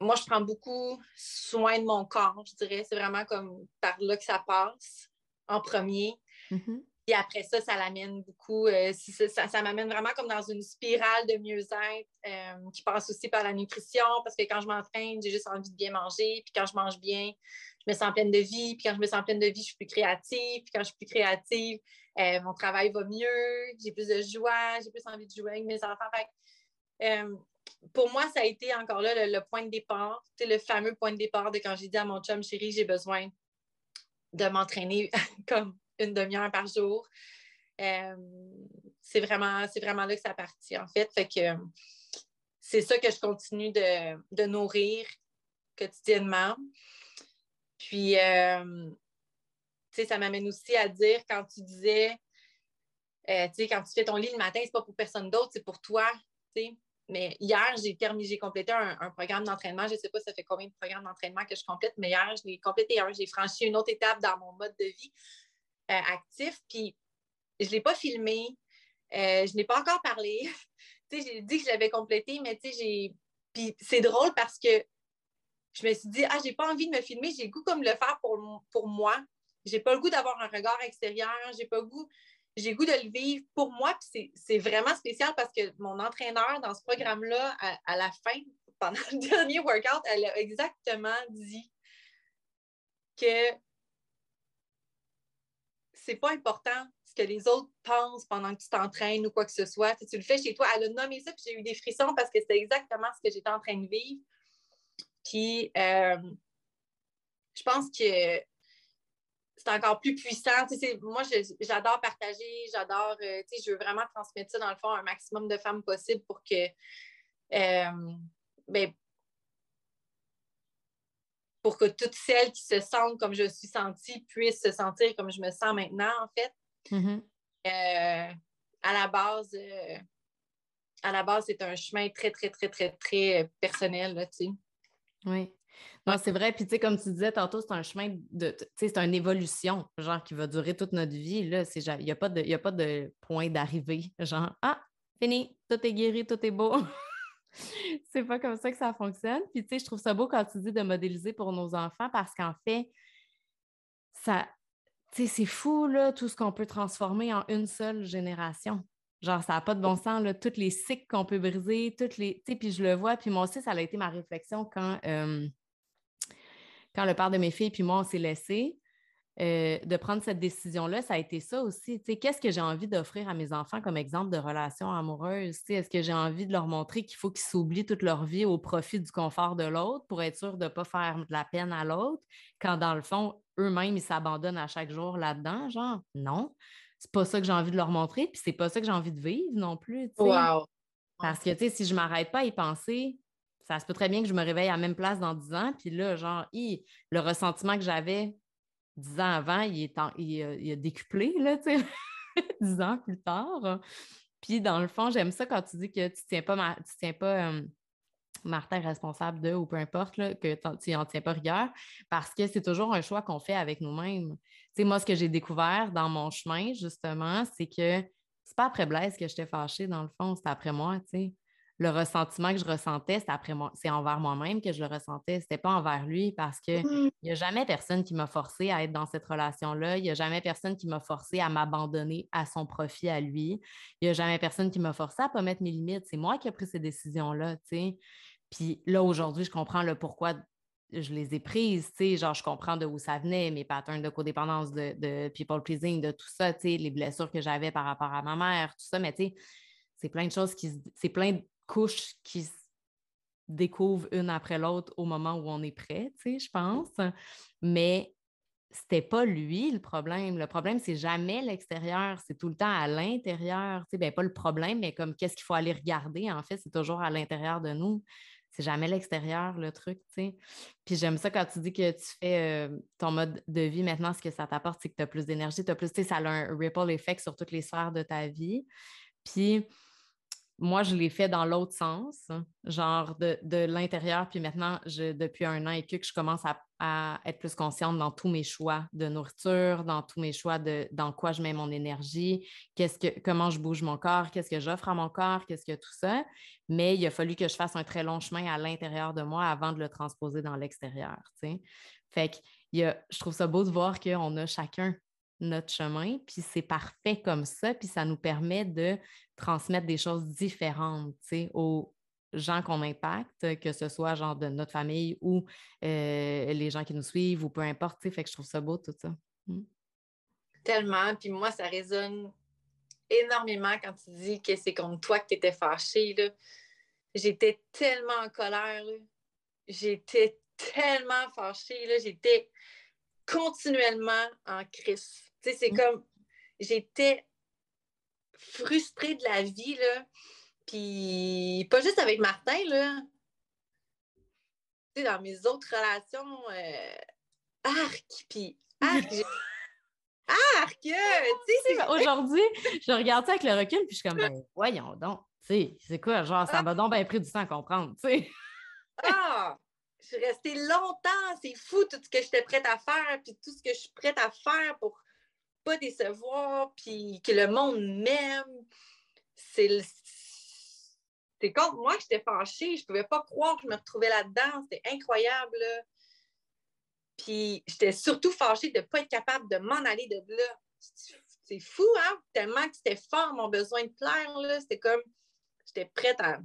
moi, je prends beaucoup soin de mon corps, je dirais. C'est vraiment comme par là que ça passe en premier. Mm-hmm. Puis après ça, ça l'amène beaucoup, euh, ça, m'amène vraiment comme dans une spirale de mieux-être euh, qui passe aussi par la nutrition parce que quand je m'entraîne, j'ai juste envie de bien manger. Puis quand je mange bien, je me sens pleine de vie. Puis quand je me sens pleine de vie, je suis plus créative. Puis quand je suis plus créative, euh, mon travail va mieux, j'ai plus de joie, j'ai plus envie de jouer avec mes enfants. pour moi, ça a été encore là le, point de départ, le fameux point de départ de quand j'ai dit à mon chum, chérie, j'ai besoin de m'entraîner comme une demi-heure par jour. Euh, c'est vraiment, vraiment là que ça partit, en fait. C'est ça que je continue de, nourrir quotidiennement. Puis, euh, tu sais, ça m'amène aussi à dire quand tu disais, euh, tu sais, quand tu fais ton lit le matin, c'est pas pour personne d'autre, c'est pour toi, tu sais. Mais hier, j'ai terminé, j'ai complété un, programme d'entraînement. Je ne sais pas ça fait combien de programmes d'entraînement que je complète, mais hier, je l'ai complété un. J'ai franchi une autre étape dans mon mode de vie. Euh, actif. Puis je ne l'ai pas filmé. Je n'ai pas encore parlé. j'ai dit que je l'avais complété, mais c'est drôle parce que je me suis dit, ah, j'ai pas envie de me filmer, j'ai le goût comme le faire pour, pour moi. J'ai pas le goût d'avoir un regard extérieur, j'ai pas le goût, j'ai goût de le vivre pour moi. Puis c'est vraiment spécial parce que mon entraîneur dans ce programme-là, à, la fin, pendant le dernier workout, elle a exactement dit que c'est pas important ce que les autres pensent pendant que tu t'entraînes ou quoi que ce soit. Si tu le fais chez toi, elle a nommé ça, puis j'ai eu des frissons parce que c'était exactement ce que j'étais en train de vivre. Puis, euh, je pense que c'est encore plus puissant. moi, j'adore partager, j'adore, euh, je veux vraiment transmettre ça dans le fond à un maximum de femmes possible pour que, euh, ben, pour que toutes celles qui se sentent comme je suis sentie puissent se sentir comme je me sens maintenant, en fait. Mm-hmm. Euh, à la base, à la base, c'est un chemin très, très, très, très, très personnel, là, tu sais. Oui. Non, c'est vrai. Puis, tu sais, comme tu disais tantôt, c'est un chemin de. Tu sais, c'est une évolution, genre, qui va durer toute notre vie. Là, il n'y a, pas de, a pas de point d'arrivée. Genre, ah, fini, tout est guéri, tout est beau. c'est pas comme ça que ça fonctionne. Puis, tu sais, je trouve ça beau quand tu dis de modéliser pour nos enfants parce qu'en fait, ça, tu sais, c'est fou, là, tout ce qu'on peut transformer en une seule génération. Genre, ça n'a pas de bon sens, là, tous les cycles qu'on peut briser, toutes les. Tu sais, puis je le vois, puis moi aussi, ça a été ma réflexion quand, le père de mes filles puis moi, on s'est laissés. Euh, de prendre cette décision-là, ça a été ça aussi. Qu'est-ce que j'ai envie d'offrir à mes enfants comme exemple de relation amoureuse? Est-ce que j'ai envie de leur montrer qu'il faut qu'ils s'oublient toute leur vie au profit du confort de l'autre pour être sûr de ne pas faire de la peine à l'autre, quand dans le fond, eux-mêmes, ils s'abandonnent à chaque jour là-dedans? Genre, non. C'est pas ça que j'ai envie de leur montrer, puis c'est pas ça que j'ai envie de vivre non plus. Wow. Parce que, tu sais, si je m'arrête pas à y penser, ça se peut très bien que je me réveille à la même place dans 10 ans, puis là, genre, le ressentiment que j'avais dix ans avant, il, est il, a, décuplé, là, tu sais, dix ans plus tard. Puis, dans le fond, j'aime ça quand tu dis que tu ne tiens pas, tu tiens pas euh, Martin responsable de ou peu importe, là, que tu n'en tiens pas rigueur, parce que c'est toujours un choix qu'on fait avec nous-mêmes. Sais, moi, ce que j'ai découvert dans mon chemin, justement, c'est que c'est pas après Blaise que j'étais fâchée, dans le fond, c'est après moi, tu sais le ressentiment que je ressentais, c'est après moi, c'est envers moi-même que je le ressentais. C'était pas envers lui parce que il n'y a jamais personne qui m'a forcé à être dans cette relation-là. Il n'y a jamais personne qui m'a forcé à m'abandonner à son profit à lui. Il n'y a jamais personne qui m'a forcé à ne pas mettre mes limites. C'est moi qui ai pris ces décisions-là, tu sais. Puis là, aujourd'hui, je comprends le pourquoi je les ai prises, tu sais, genre je comprends de où ça venait, mes patterns de codépendance, de, de people pleasing, de tout ça, tu sais, les blessures que j'avais par rapport à ma mère, tout ça, mais tu sais, c'est plein de choses qui, c'est plein couches qui se découvrent une après l'autre au moment où on est prêt, tu sais, je pense. Mais c'était pas lui le problème. Le problème, c'est jamais l'extérieur, c'est tout le temps à l'intérieur. Tu sais, ben, pas le problème, mais comme qu'est-ce qu'il faut aller regarder, en fait, c'est toujours à l'intérieur de nous. C'est jamais l'extérieur, le truc, tu sais. Puis j'aime ça quand tu dis que tu fais euh, ton mode de vie maintenant, ce que ça t'apporte, c'est que tu as plus d'énergie, tu as plus, tu sais, ça a un ripple effect sur toutes les sphères de ta vie. Puis moi, je l'ai fait dans l'autre sens, genre de, l'intérieur. Puis maintenant, je, depuis un an et que je commence à, être plus consciente dans tous mes choix de nourriture, dans tous mes choix de dans quoi je mets mon énergie, qu'est-ce que, comment je bouge mon corps, qu'est-ce que j'offre à mon corps, qu'est-ce que tout ça. Mais il a fallu que je fasse un très long chemin à l'intérieur de moi avant de le transposer dans l'extérieur. Fait que je trouve ça beau de voir qu'on a chacun notre chemin, puis c'est parfait comme ça, puis ça nous permet de transmettre des choses différentes aux gens qu'on impacte, que ce soit genre de notre famille ou euh, les gens qui nous suivent ou peu importe. Fait que je trouve ça beau tout ça. Mmh. Tellement. Puis moi, ça résonne énormément quand tu dis que c'est contre toi que tu étais fâchée. J'étais tellement en colère. J'étais tellement fâchée. J'étais continuellement en crise. C'est mmh. comme j'étais frustrée de la vie, là. Puis pas juste avec Martin, là. Tu sais, dans mes autres relations, euh, arc, puis arc, arc! Aujourd'hui, je regarde ça avec le recul, puis je suis comme, ben, voyons donc, tu sais, c'est quoi, genre, ça m'a donc bien pris du temps à comprendre, tu sais. ah! Je suis restée longtemps, c'est fou tout ce que j'étais prête à faire, puis tout ce que je suis prête à faire pour pas décevoir, puis que le monde m'aime. C'est contre moi que j'étais fâchée. Je pouvais pas croire que je me retrouvais là-dedans. C'était incroyable. Puis j'étais surtout fâchée de ne pas être capable de m'en aller de là. C'est fou, hein? Tellement que c'était fort mon besoin de plaire. C'était comme j'étais prête à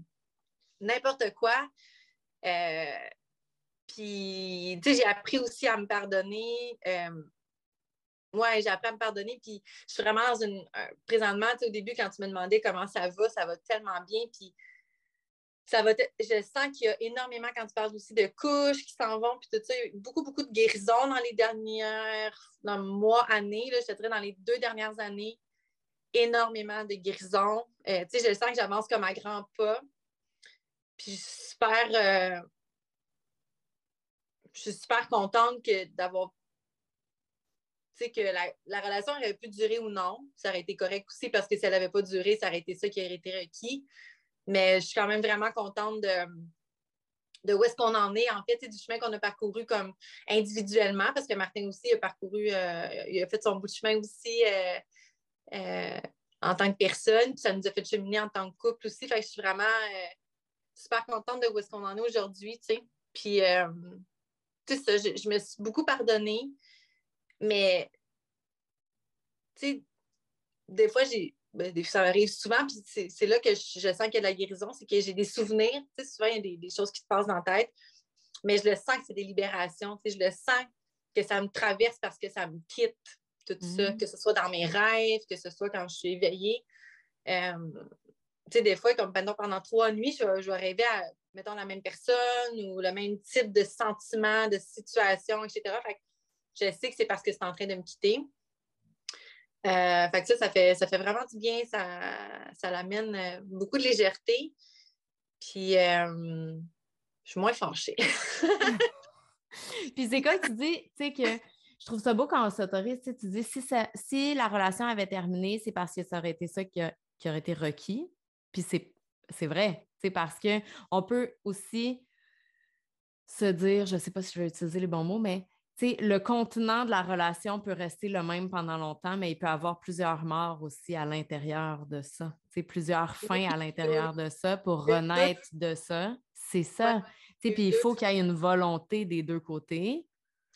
n'importe quoi. Euh, puis, tu sais, j'ai appris aussi à me pardonner. Euh, ouais, j'ai appris à me pardonner. Puis, je suis vraiment dans une. présentement, au début, quand tu me demandais comment ça va, ça va tellement bien. Puis, ça va. Je sens qu'il y a énormément, quand tu parles aussi de couches qui s'en vont, puis tout ça, beaucoup, beaucoup de guérisons dans les dernières. dans mois, années. Là, je dirais dans les deux dernières années, énormément de guérisons. Euh, tu sais, je sens que j'avance comme à grands pas. Puis, je suis super. Euh, je suis super contente d'avoir que la, relation aurait pu durer ou non. Ça aurait été correct aussi parce que si elle n'avait pas duré, ça aurait été ça qui aurait été requis. Mais je suis quand même vraiment contente de, de où est-ce qu'on en est, en fait, du chemin qu'on a parcouru comme individuellement, parce que Martin aussi a parcouru, euh, il a fait son bout de chemin aussi euh, euh, en tant que personne, puis ça nous a fait cheminer en tant que couple aussi. Fait que je suis vraiment super contente de où est-ce qu'on en est aujourd'hui. Puis, tu je, me suis beaucoup pardonnée. Mais, tu sais, des fois, j'ai. Ben, ça arrive souvent, puis c'est là que je, sens qu'il y a de la guérison, c'est que j'ai des souvenirs. Tu sais, souvent, il y a des, choses qui se passent dans la tête, mais je le sens que c'est des libérations. Tu sais, je le sens que ça me traverse parce que ça me quitte, tout ça, mm. que ce soit dans mes rêves, que ce soit quand je suis éveillée. Euh, tu sais, des fois, comme pendant, pendant trois nuits, je, je vais rêver à, mettons, la même personne ou le même type de sentiment, de situation, etc. Fait je sais que c'est parce que c'est en train de me quitter. Euh, fait que ça, ça fait, ça fait vraiment du bien. Ça, ça l'amène euh, beaucoup de légèreté. Puis, euh, je suis moins fâchée. Puis, c'est quoi tu dis, tu sais, que je trouve ça beau quand on s'autorise. Tu, dis, si, si la relation avait terminé, c'est parce que ça aurait été ça qui, aurait été requis. Puis, c'est vrai. C'est parce qu'on peut aussi se dire, je ne sais pas si je vais utiliser les bons mots, mais le contenant de la relation peut rester le même pendant longtemps, mais il peut avoir plusieurs morts aussi à l'intérieur de ça. plusieurs fins à l'intérieur de ça pour renaître de ça. C'est ça. Puis il faut qu'il y ait une volonté des deux côtés.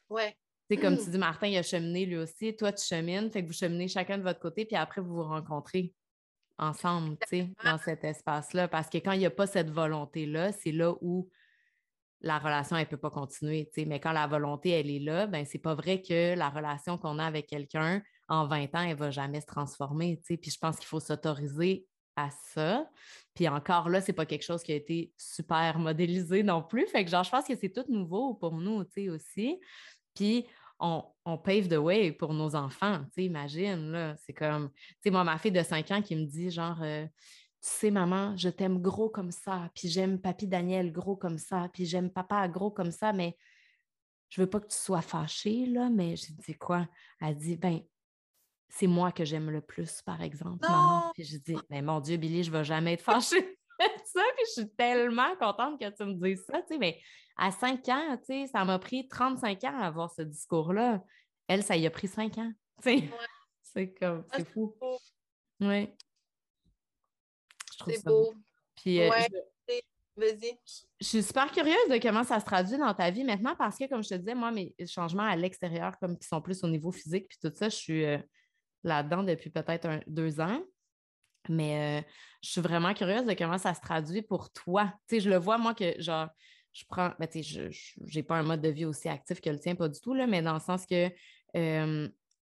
Ouais. comme tu dis, Martin, il a cheminé lui aussi. Toi, tu chemines. Fait que vous cheminez chacun de votre côté, puis après, vous vous rencontrez ensemble, dans cet espace-là. Parce que quand il n'y a pas cette volonté-là, c'est là où la relation, elle ne peut pas continuer. Mais quand la volonté, elle est là, ben, c'est pas vrai que la relation qu'on a avec quelqu'un en 20 ans, elle ne va jamais se transformer. Puis je pense qu'il faut s'autoriser à ça. Puis encore là, c'est pas quelque chose qui a été super modélisé non plus. Fait que genre, je pense que c'est tout nouveau pour nous, aussi. Puis on, on, pave the way pour nos enfants, imagine. C'est comme, tu sais, moi, ma fille de 5 ans qui me dit genre, euh, tu sais, maman, je t'aime gros comme ça, puis j'aime papy Daniel gros comme ça, puis j'aime papa gros comme ça, mais je veux pas que tu sois fâchée, là, mais j'ai dit quoi? Elle dit, ben, c'est moi que j'aime le plus, par exemple, maman. Puis je dis, mais mon Dieu, Billy, je ne vais jamais être fâchée. ça, puis je suis tellement contente que tu me dises ça, tu sais, mais à 5 ans, tu sais, ça m'a pris 35 ans à avoir ce discours-là. Elle, ça y a pris 5 ans, tu sais. C'est comme, ah, c'est fou. Oui. C'est beau. Puis, euh, Vas-y. Je suis super curieuse de comment ça se traduit dans ta vie maintenant parce que, comme je te disais, moi, mes changements à l'extérieur, comme qui sont plus au niveau physique, puis tout ça, je suis euh, là-dedans depuis peut-être deux ans. Mais euh, je suis vraiment curieuse de comment ça se traduit pour toi. Tu sais, je le vois, moi, que genre, je prends, ben, tu sais, je n'ai pas un mode de vie aussi actif que le tien, pas du tout, là, mais dans le sens que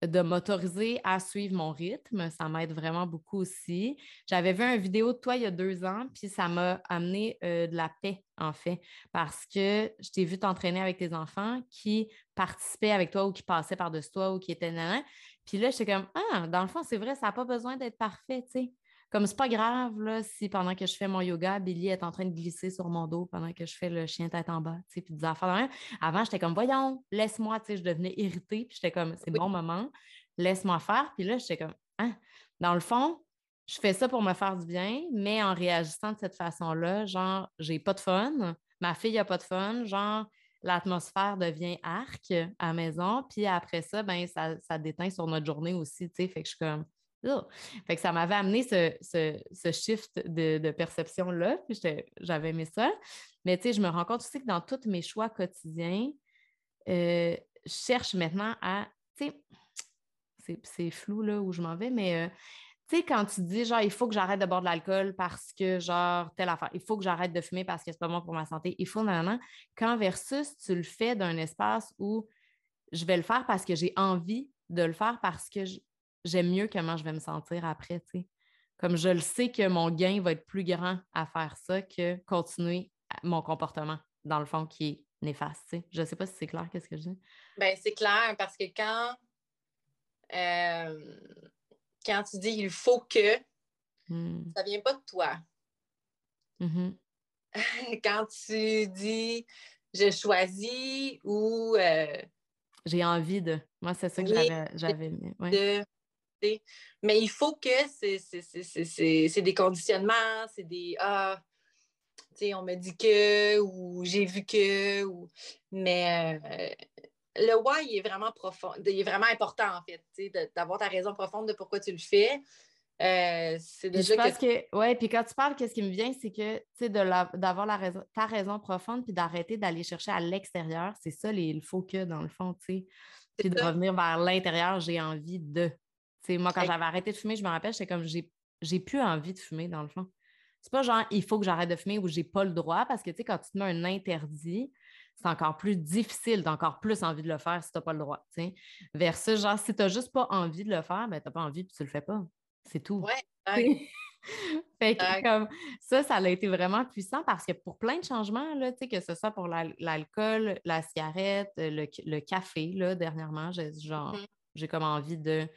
de m'autoriser à suivre mon rythme. Ça m'aide vraiment beaucoup aussi. J'avais vu une vidéo de toi il y a deux ans, puis ça m'a amené euh, de la paix, en fait, parce que je t'ai vu t'entraîner avec tes enfants qui participaient avec toi ou qui passaient par-dessus toi ou qui étaient nanan. Puis là, j'étais comme, ah, dans le fond, c'est vrai, ça n'a pas besoin d'être parfait, tu sais. Comme c'est pas grave là, si pendant que je fais mon yoga, Billy est en train de glisser sur mon dos pendant que je fais le chien tête en bas, puis des affaires. Avant, j'étais comme voyons, laisse-moi, je devenais irritée, puis j'étais comme c'est bon moment, laisse-moi faire. Puis là, j'étais comme hein? Dans le fond, je fais ça pour me faire du bien, mais en réagissant de cette façon-là, genre, j'ai pas de fun, ma fille a pas de fun, genre, l'atmosphère devient arc à la maison, puis après ça, ben, ça, ça déteint sur notre journée aussi, tu sais, fait que je suis comme, fait que ça m'avait amené ce, shift de, perception-là, puis j'avais aimé ça. Mais tu sais, je me rends compte aussi que dans tous mes choix quotidiens, euh, je cherche maintenant à, tu sais, c'est flou là où je m'en vais, mais euh, tu sais, quand tu dis genre, il faut que j'arrête de boire de l'alcool parce que, genre, telle affaire, il faut que j'arrête de fumer parce que c'est pas bon pour ma santé, il faut, non, Quand versus tu le fais d'un espace où je vais le faire parce que j'ai envie de le faire parce que j'aime mieux comment je vais me sentir après, tu sais. Comme je le sais que mon gain va être plus grand à faire ça que continuer mon comportement, dans le fond, qui est néfaste, tu sais. Je ne sais pas si c'est clair, qu'est-ce que je dis? Bien, c'est clair, parce que quand, euh, quand tu dis il faut que, hmm. ça ne vient pas de toi. Mm-hmm. quand tu dis je choisis ou... Euh, j'ai envie de. Moi, c'est ça que j'avais ouais. Mais il faut que c'est des conditionnements, c'est des Ah, on me dit que ou j'ai vu que ou mais euh, le why il est vraiment profond, il est vraiment important en fait, d'avoir ta raison profonde de pourquoi tu le fais. Euh, c'est déjà je pense que... ouais, puis quand tu parles, qu'est-ce qui me vient, c'est que, tu sais, d'avoir la, raison, ta raison profonde, puis d'arrêter d'aller chercher à l'extérieur, c'est ça les, le faux que, dans le fond, tu sais. Puis de revenir vers l'intérieur, j'ai envie de moi, quand j'avais arrêté de fumer, je me rappelle, j'étais comme, j'ai plus envie de fumer, dans le fond. C'est pas genre, il faut que j'arrête de fumer ou j'ai pas le droit, parce que, tu sais, quand tu te mets un interdit, c'est encore plus difficile, tu encore plus envie de le faire si tu n'as pas le droit, tu sais. Versus, genre, si tu n'as juste pas envie de le faire, ben, tu n'as pas envie puis tu le fais pas. C'est tout. Ouais. fait que, comme, ça, ça a été vraiment puissant parce que pour plein de changements, là, que ce soit pour l'alcool, la cigarette, le, café, là, dernièrement, j'ai genre, mm-hmm. j'ai comme envie de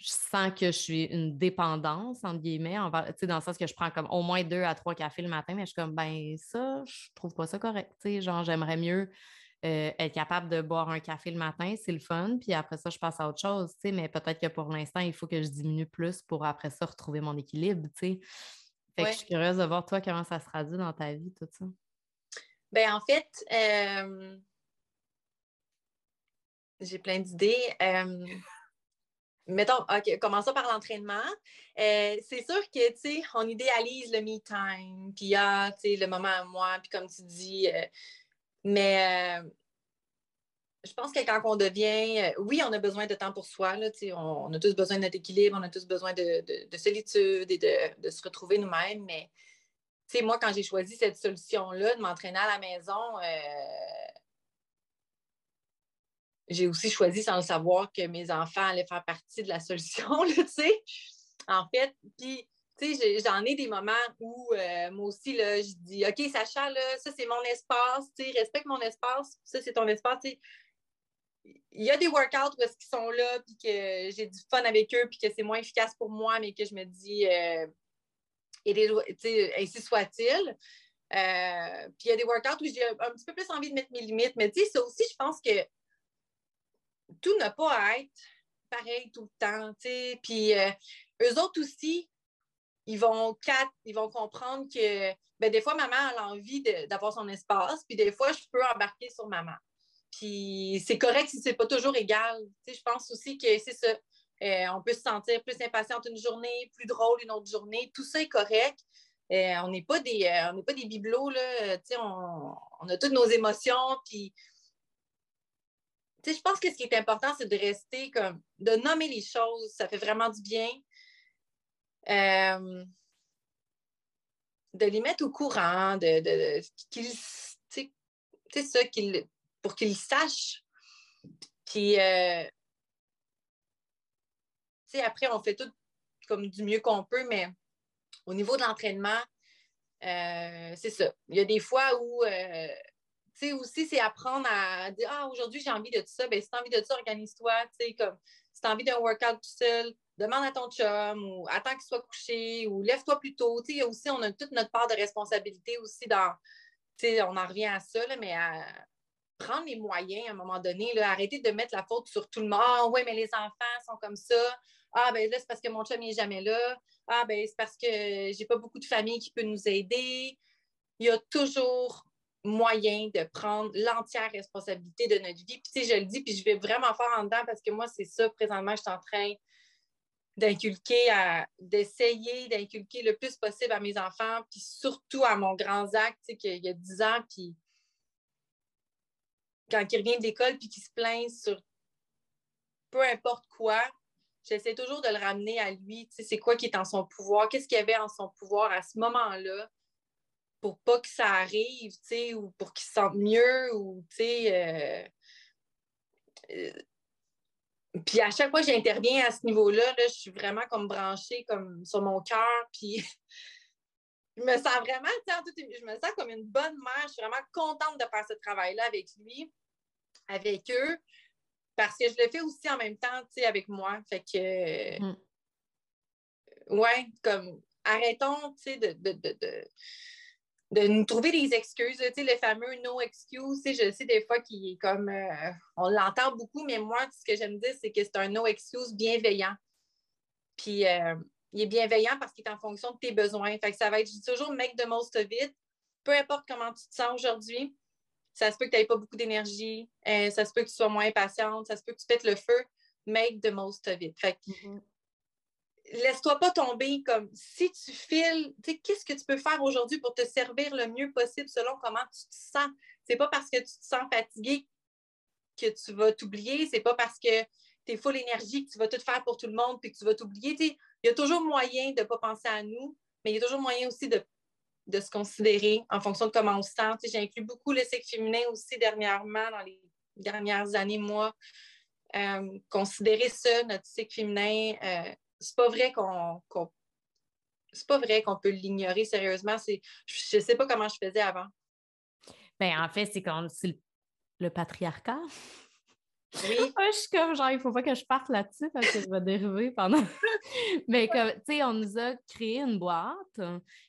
je sens que je suis une dépendance, entre guillemets, dans le sens que je prends comme au moins deux à trois cafés le matin, mais je suis comme, ben ça, je trouve pas ça correct. Genre, j'aimerais mieux euh, être capable de boire un café le matin, c'est le fun, puis après ça, je passe à autre chose, mais peut-être que pour l'instant, il faut que je diminue plus pour après ça retrouver mon équilibre, Fait que je suis curieuse de voir, toi, comment ça se traduit dans ta vie, tout ça. Ben en fait, euh, j'ai plein d'idées. Euh, mettons, OK, commençons par l'entraînement. Euh, c'est sûr que, tu sais, on idéalise le me time, puis ah, tu sais, le moment à moi, puis comme tu dis, euh, mais euh, je pense que quand on devient, oui, on a besoin de temps pour soi, là, sais, on, a tous besoin de notre équilibre, on a tous besoin de, solitude et de, de, se retrouver nous-mêmes, mais, moi, quand j'ai choisi cette solution-là, de m'entraîner à la maison, j'ai aussi choisi sans le savoir que mes enfants allaient faire partie de la solution, tu sais. En fait, puis, tu sais, j'en ai des moments où euh, moi aussi, là, je dis, OK, Sacha, là, ça, c'est mon espace, tu sais, respecte mon espace, ça, c'est ton espace, tu. Il y a des workouts où est-ce qu'ils sont là, puis que j'ai du fun avec eux, puis que c'est moins efficace pour moi, mais que je me dis, euh, et ainsi soit-il. Euh, puis il y a des workouts où j'ai un, un, petit peu plus envie de mettre mes limites, mais tu sais, ça aussi, je pense que tout n'a pas à être pareil tout le temps, tu sais. Puis euh, eux autres aussi, ils vont, ils vont comprendre que ben, des fois, maman a envie d'avoir son espace, puis des fois, je peux embarquer sur maman. Puis c'est correct si c'est pas toujours égal. Je pense aussi que c'est ça. Euh, on peut se sentir plus impatiente une journée, plus drôle une autre journée. Tout ça est correct. Euh, on n'est pas des on pas des bibelots on, on, a toutes nos émotions. Puis je pense que ce qui est important, c'est de rester comme, de nommer les choses. Ça fait vraiment du bien. Euh, de les mettre au courant, de, qu'ils, c'est ça, qu'ils, pour qu'ils sachent. Puis, euh, après, on fait tout comme du mieux qu'on peut, mais au niveau de l'entraînement, euh, c'est ça. Il y a des fois où sais, aussi, c'est apprendre à dire Ah, aujourd'hui, j'ai envie de tout ça. Ben, si tu as envie de ça, organise-toi. Comme si tu as envie d'un workout tout seul, demande à ton chum ou attends qu'il soit couché ou lève-toi plus tôt. Tu sais, aussi, on a toute notre part de responsabilité aussi dans. Tu sais, on en revient à ça, là, mais à prendre les moyens à un moment donné, là, arrêter de mettre la faute sur tout le monde. Ah, oui, mais les enfants sont comme ça. Ah, ben là, c'est parce que mon chum n'est jamais là. Ah, ben c'est parce que j'ai pas beaucoup de famille qui peut nous aider. Il y a toujours moyen de prendre l'entière responsabilité de notre vie. Puis, tu sais, je le dis, puis je vais vraiment faire en dedans parce que moi, c'est ça, présentement, je suis en train d'inculquer, d'essayer d'inculquer le plus possible à mes enfants, puis surtout à mon grand Zach, tu sais, qu'il y a 10 ans, puis quand il revient de l'école, puis qu'il se plaint sur peu importe quoi, j'essaie toujours de le ramener à lui, tu sais, c'est quoi qui est en son pouvoir, qu'est-ce qu'il y avait en son pouvoir à ce moment-là, pour pas que ça arrive, tu sais, ou pour qu'ils se sentent mieux, ou, tu sais... Euh, euh, puis à chaque fois que j'interviens à ce niveau-là, là, je suis vraiment comme branchée comme sur mon cœur, puis je me sens vraiment, je me sens comme une bonne mère, je suis vraiment contente de faire ce travail-là avec lui, avec eux, parce que je le fais aussi en même temps, tu sais, avec moi, fait que... Mm. Ouais, comme arrêtons, tu sais, de de nous trouver des excuses, tu sais, le fameux no excuse, je sais des fois qu'il est comme, euh, on l'entend beaucoup, mais moi, ce que j'aime dire, c'est que c'est un no excuse bienveillant. Puis, euh, il est bienveillant parce qu'il est en fonction de tes besoins. Fait que ça va être, je dis toujours, make the most of it. Peu importe comment tu te sens aujourd'hui, ça se peut que tu n'aies pas beaucoup d'énergie, euh, ça se peut que tu sois moins impatiente, ça se peut que tu pètes le feu, make the most of it. Mm-hmm laisse-toi pas tomber comme si tu files, qu'est-ce que tu peux faire aujourd'hui pour te servir le mieux possible selon comment tu te sens? C'est pas parce que tu te sens fatigué que tu vas t'oublier, c'est pas parce que tu es full énergie que tu vas tout faire pour tout le monde puis que tu vas t'oublier. Il y a toujours moyen de ne pas penser à nous, mais il y a toujours moyen aussi de, de se considérer en fonction de comment on se sent. J'ai inclus beaucoup le sexe féminin aussi dernièrement, dans les dernières années, moi. Euh, considérer ça, notre cycle féminin, euh, c'est pas vrai qu'on c'est pas vrai qu'on peut l'ignorer sérieusement. Je sais pas comment je faisais avant. Ben, en fait, c'est c'est le, patriarcat. Oui. je suis comme genre, il faut pas que je parte là-dessus parce que je vais dériver pendant. Mais comme, tu sais, on nous a créé une boîte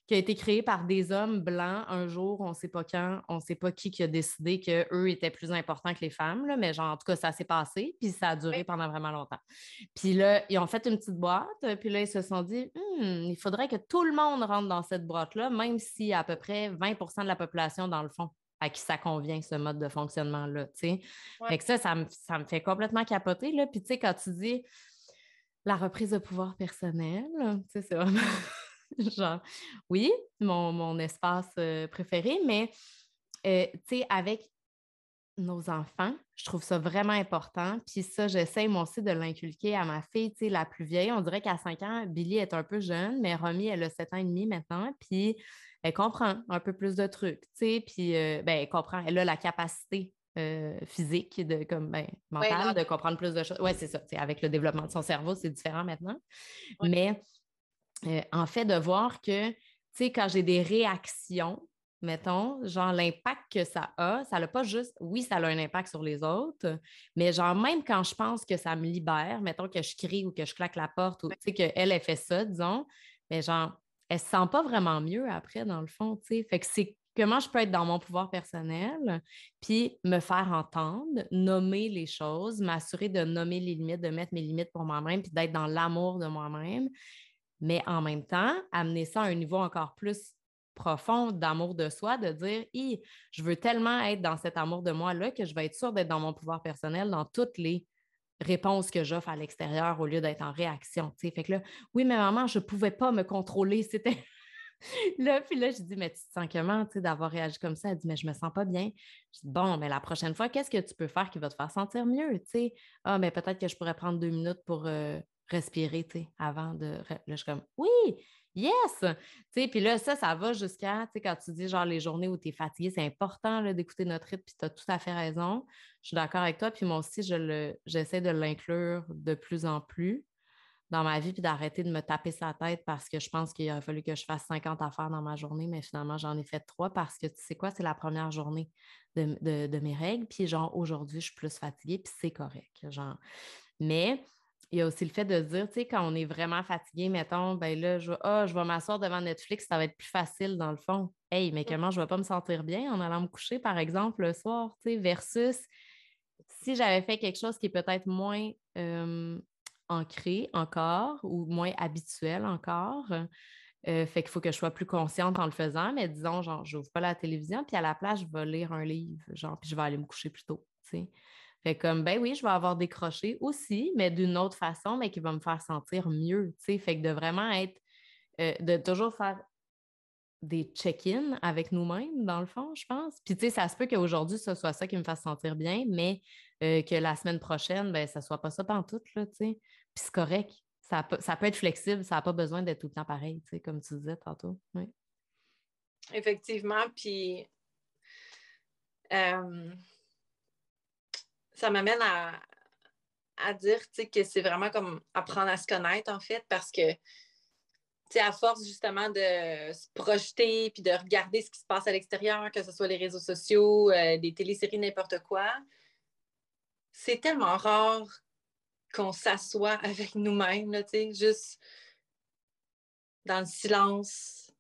qui a été créée par des hommes blancs un jour, on ne sait pas quand, on ne sait pas qui qui a décidé qu'eux étaient plus importants que les femmes, là, mais genre, en tout cas, ça s'est passé, puis ça a duré pendant vraiment longtemps. Puis là, ils ont fait une petite boîte, puis là, ils se sont dit, «Hmm, il faudrait que tout le monde rentre dans cette boîte-là, même si à peu près 20% de la population, dans le fond, à qui ça convient, ce mode de fonctionnement-là, tu sais. que ça, ça me, fait complètement capoter, là. Puis, tu sais, quand tu dis la reprise de pouvoir personnel, tu sais, c'est vraiment genre, oui, mon, espace euh, préféré, mais, euh, tu sais, avec nos enfants, je trouve ça vraiment important. Puis ça, j'essaie moi aussi de l'inculquer à ma fille, tu sais, la plus vieille. On dirait qu'à 5 ans, Billy est un peu jeune, mais Romy, elle a 7 ans et demi maintenant. Puis elle comprend un peu plus de trucs, tu sais, puis euh, ben, elle comprend, elle a la capacité euh, physique, de, comme, ben, mentale, de comprendre plus de choses. Oui, c'est ça, avec le développement de son cerveau, c'est différent maintenant. Mais euh, en fait, de voir que, tu sais, quand j'ai des réactions, mettons, genre l'impact que ça a, ça n'a pas juste, oui, ça a un impact sur les autres, mais genre même quand je pense que ça me libère, mettons que je crie ou que je claque la porte ou tu sais qu'elle, elle fait ça, disons, mais genre, elle se sent pas vraiment mieux après, dans le fond, tu sais. Fait que c'est comment je peux être dans mon pouvoir personnel, puis me faire entendre, nommer les choses, m'assurer de nommer les limites, de mettre mes limites pour moi-même, puis d'être dans l'amour de moi-même, mais en même temps, amener ça à un niveau encore plus profond d'amour de soi, de dire, je veux tellement être dans cet amour de moi-là que je vais être sûre d'être dans mon pouvoir personnel dans toutes les réponses que j'offre à l'extérieur au lieu d'être en réaction. Fait que là, oui, mais maman, je ne pouvais pas me contrôler. C'était là, puis là, je dis, mais tu te sens comment, d'avoir réagi comme ça? Elle dit, mais je me sens pas bien. Je dis, bon, mais la prochaine fois, qu'est-ce que tu peux faire qui va te faire sentir mieux? Ah, mais peut-être que je pourrais prendre deux minutes pour euh, respirer, avant de... Là, je suis comme, oui, yes! Tu puis là, ça, ça va jusqu'à, tu sais, quand tu dis, genre, les journées où tu es fatigué, c'est important, d'écouter notre rythme, puis tu as tout à fait raison. Je suis d'accord avec toi, puis moi aussi, je j'essaie de l'inclure de plus en plus dans ma vie, puis d'arrêter de me taper sa tête parce que je pense qu'il aurait fallu que je fasse 50 affaires dans ma journée, mais finalement, j'en ai fait trois parce que tu sais quoi, c'est la première journée de, mes règles, puis genre, aujourd'hui, je suis plus fatiguée, puis c'est correct. Genre. Mais il y a aussi le fait de dire, tu sais, quand on est vraiment fatigué, mettons, ben là, je, oh, je vais m'asseoir devant Netflix, ça va être plus facile dans le fond. Hey, mais comment je ne vais pas me sentir bien en allant me coucher, par exemple, le soir, tu sais, versus si j'avais fait quelque chose qui est peut-être moins ancré encore ou moins habituel encore. Euh, fait qu'il faut que je sois plus consciente en le faisant, mais disons, genre, je n'ouvre pas la télévision, puis à la place, je vais lire un livre, genre, puis je vais aller me coucher plus tôt, tu Fait comme, ben oui, je vais avoir décroché aussi, mais d'une autre façon, mais qui va me faire sentir mieux, tu sais. Fait que de vraiment être, euh, de toujours faire des check-ins avec nous-mêmes, dans le fond, je pense. Puis, tu sais, ça se peut qu'aujourd'hui, ce soit ça qui me fasse sentir bien, mais euh, que la semaine prochaine, ben, ça soit pas ça tout, là, tu sais. Puis c'est correct. Ça peut, ça peut être flexible, ça n'a pas besoin d'être tout le temps pareil, tu sais, comme tu disais tantôt. Oui. Effectivement, puis ça m'amène à, dire que c'est vraiment comme apprendre à se connaître, en fait, parce que à force justement de se projeter puis de regarder ce qui se passe à l'extérieur, que ce soit les réseaux sociaux, euh, des téléséries, n'importe quoi, c'est tellement rare qu'on s'assoit avec nous-mêmes, juste dans le silence,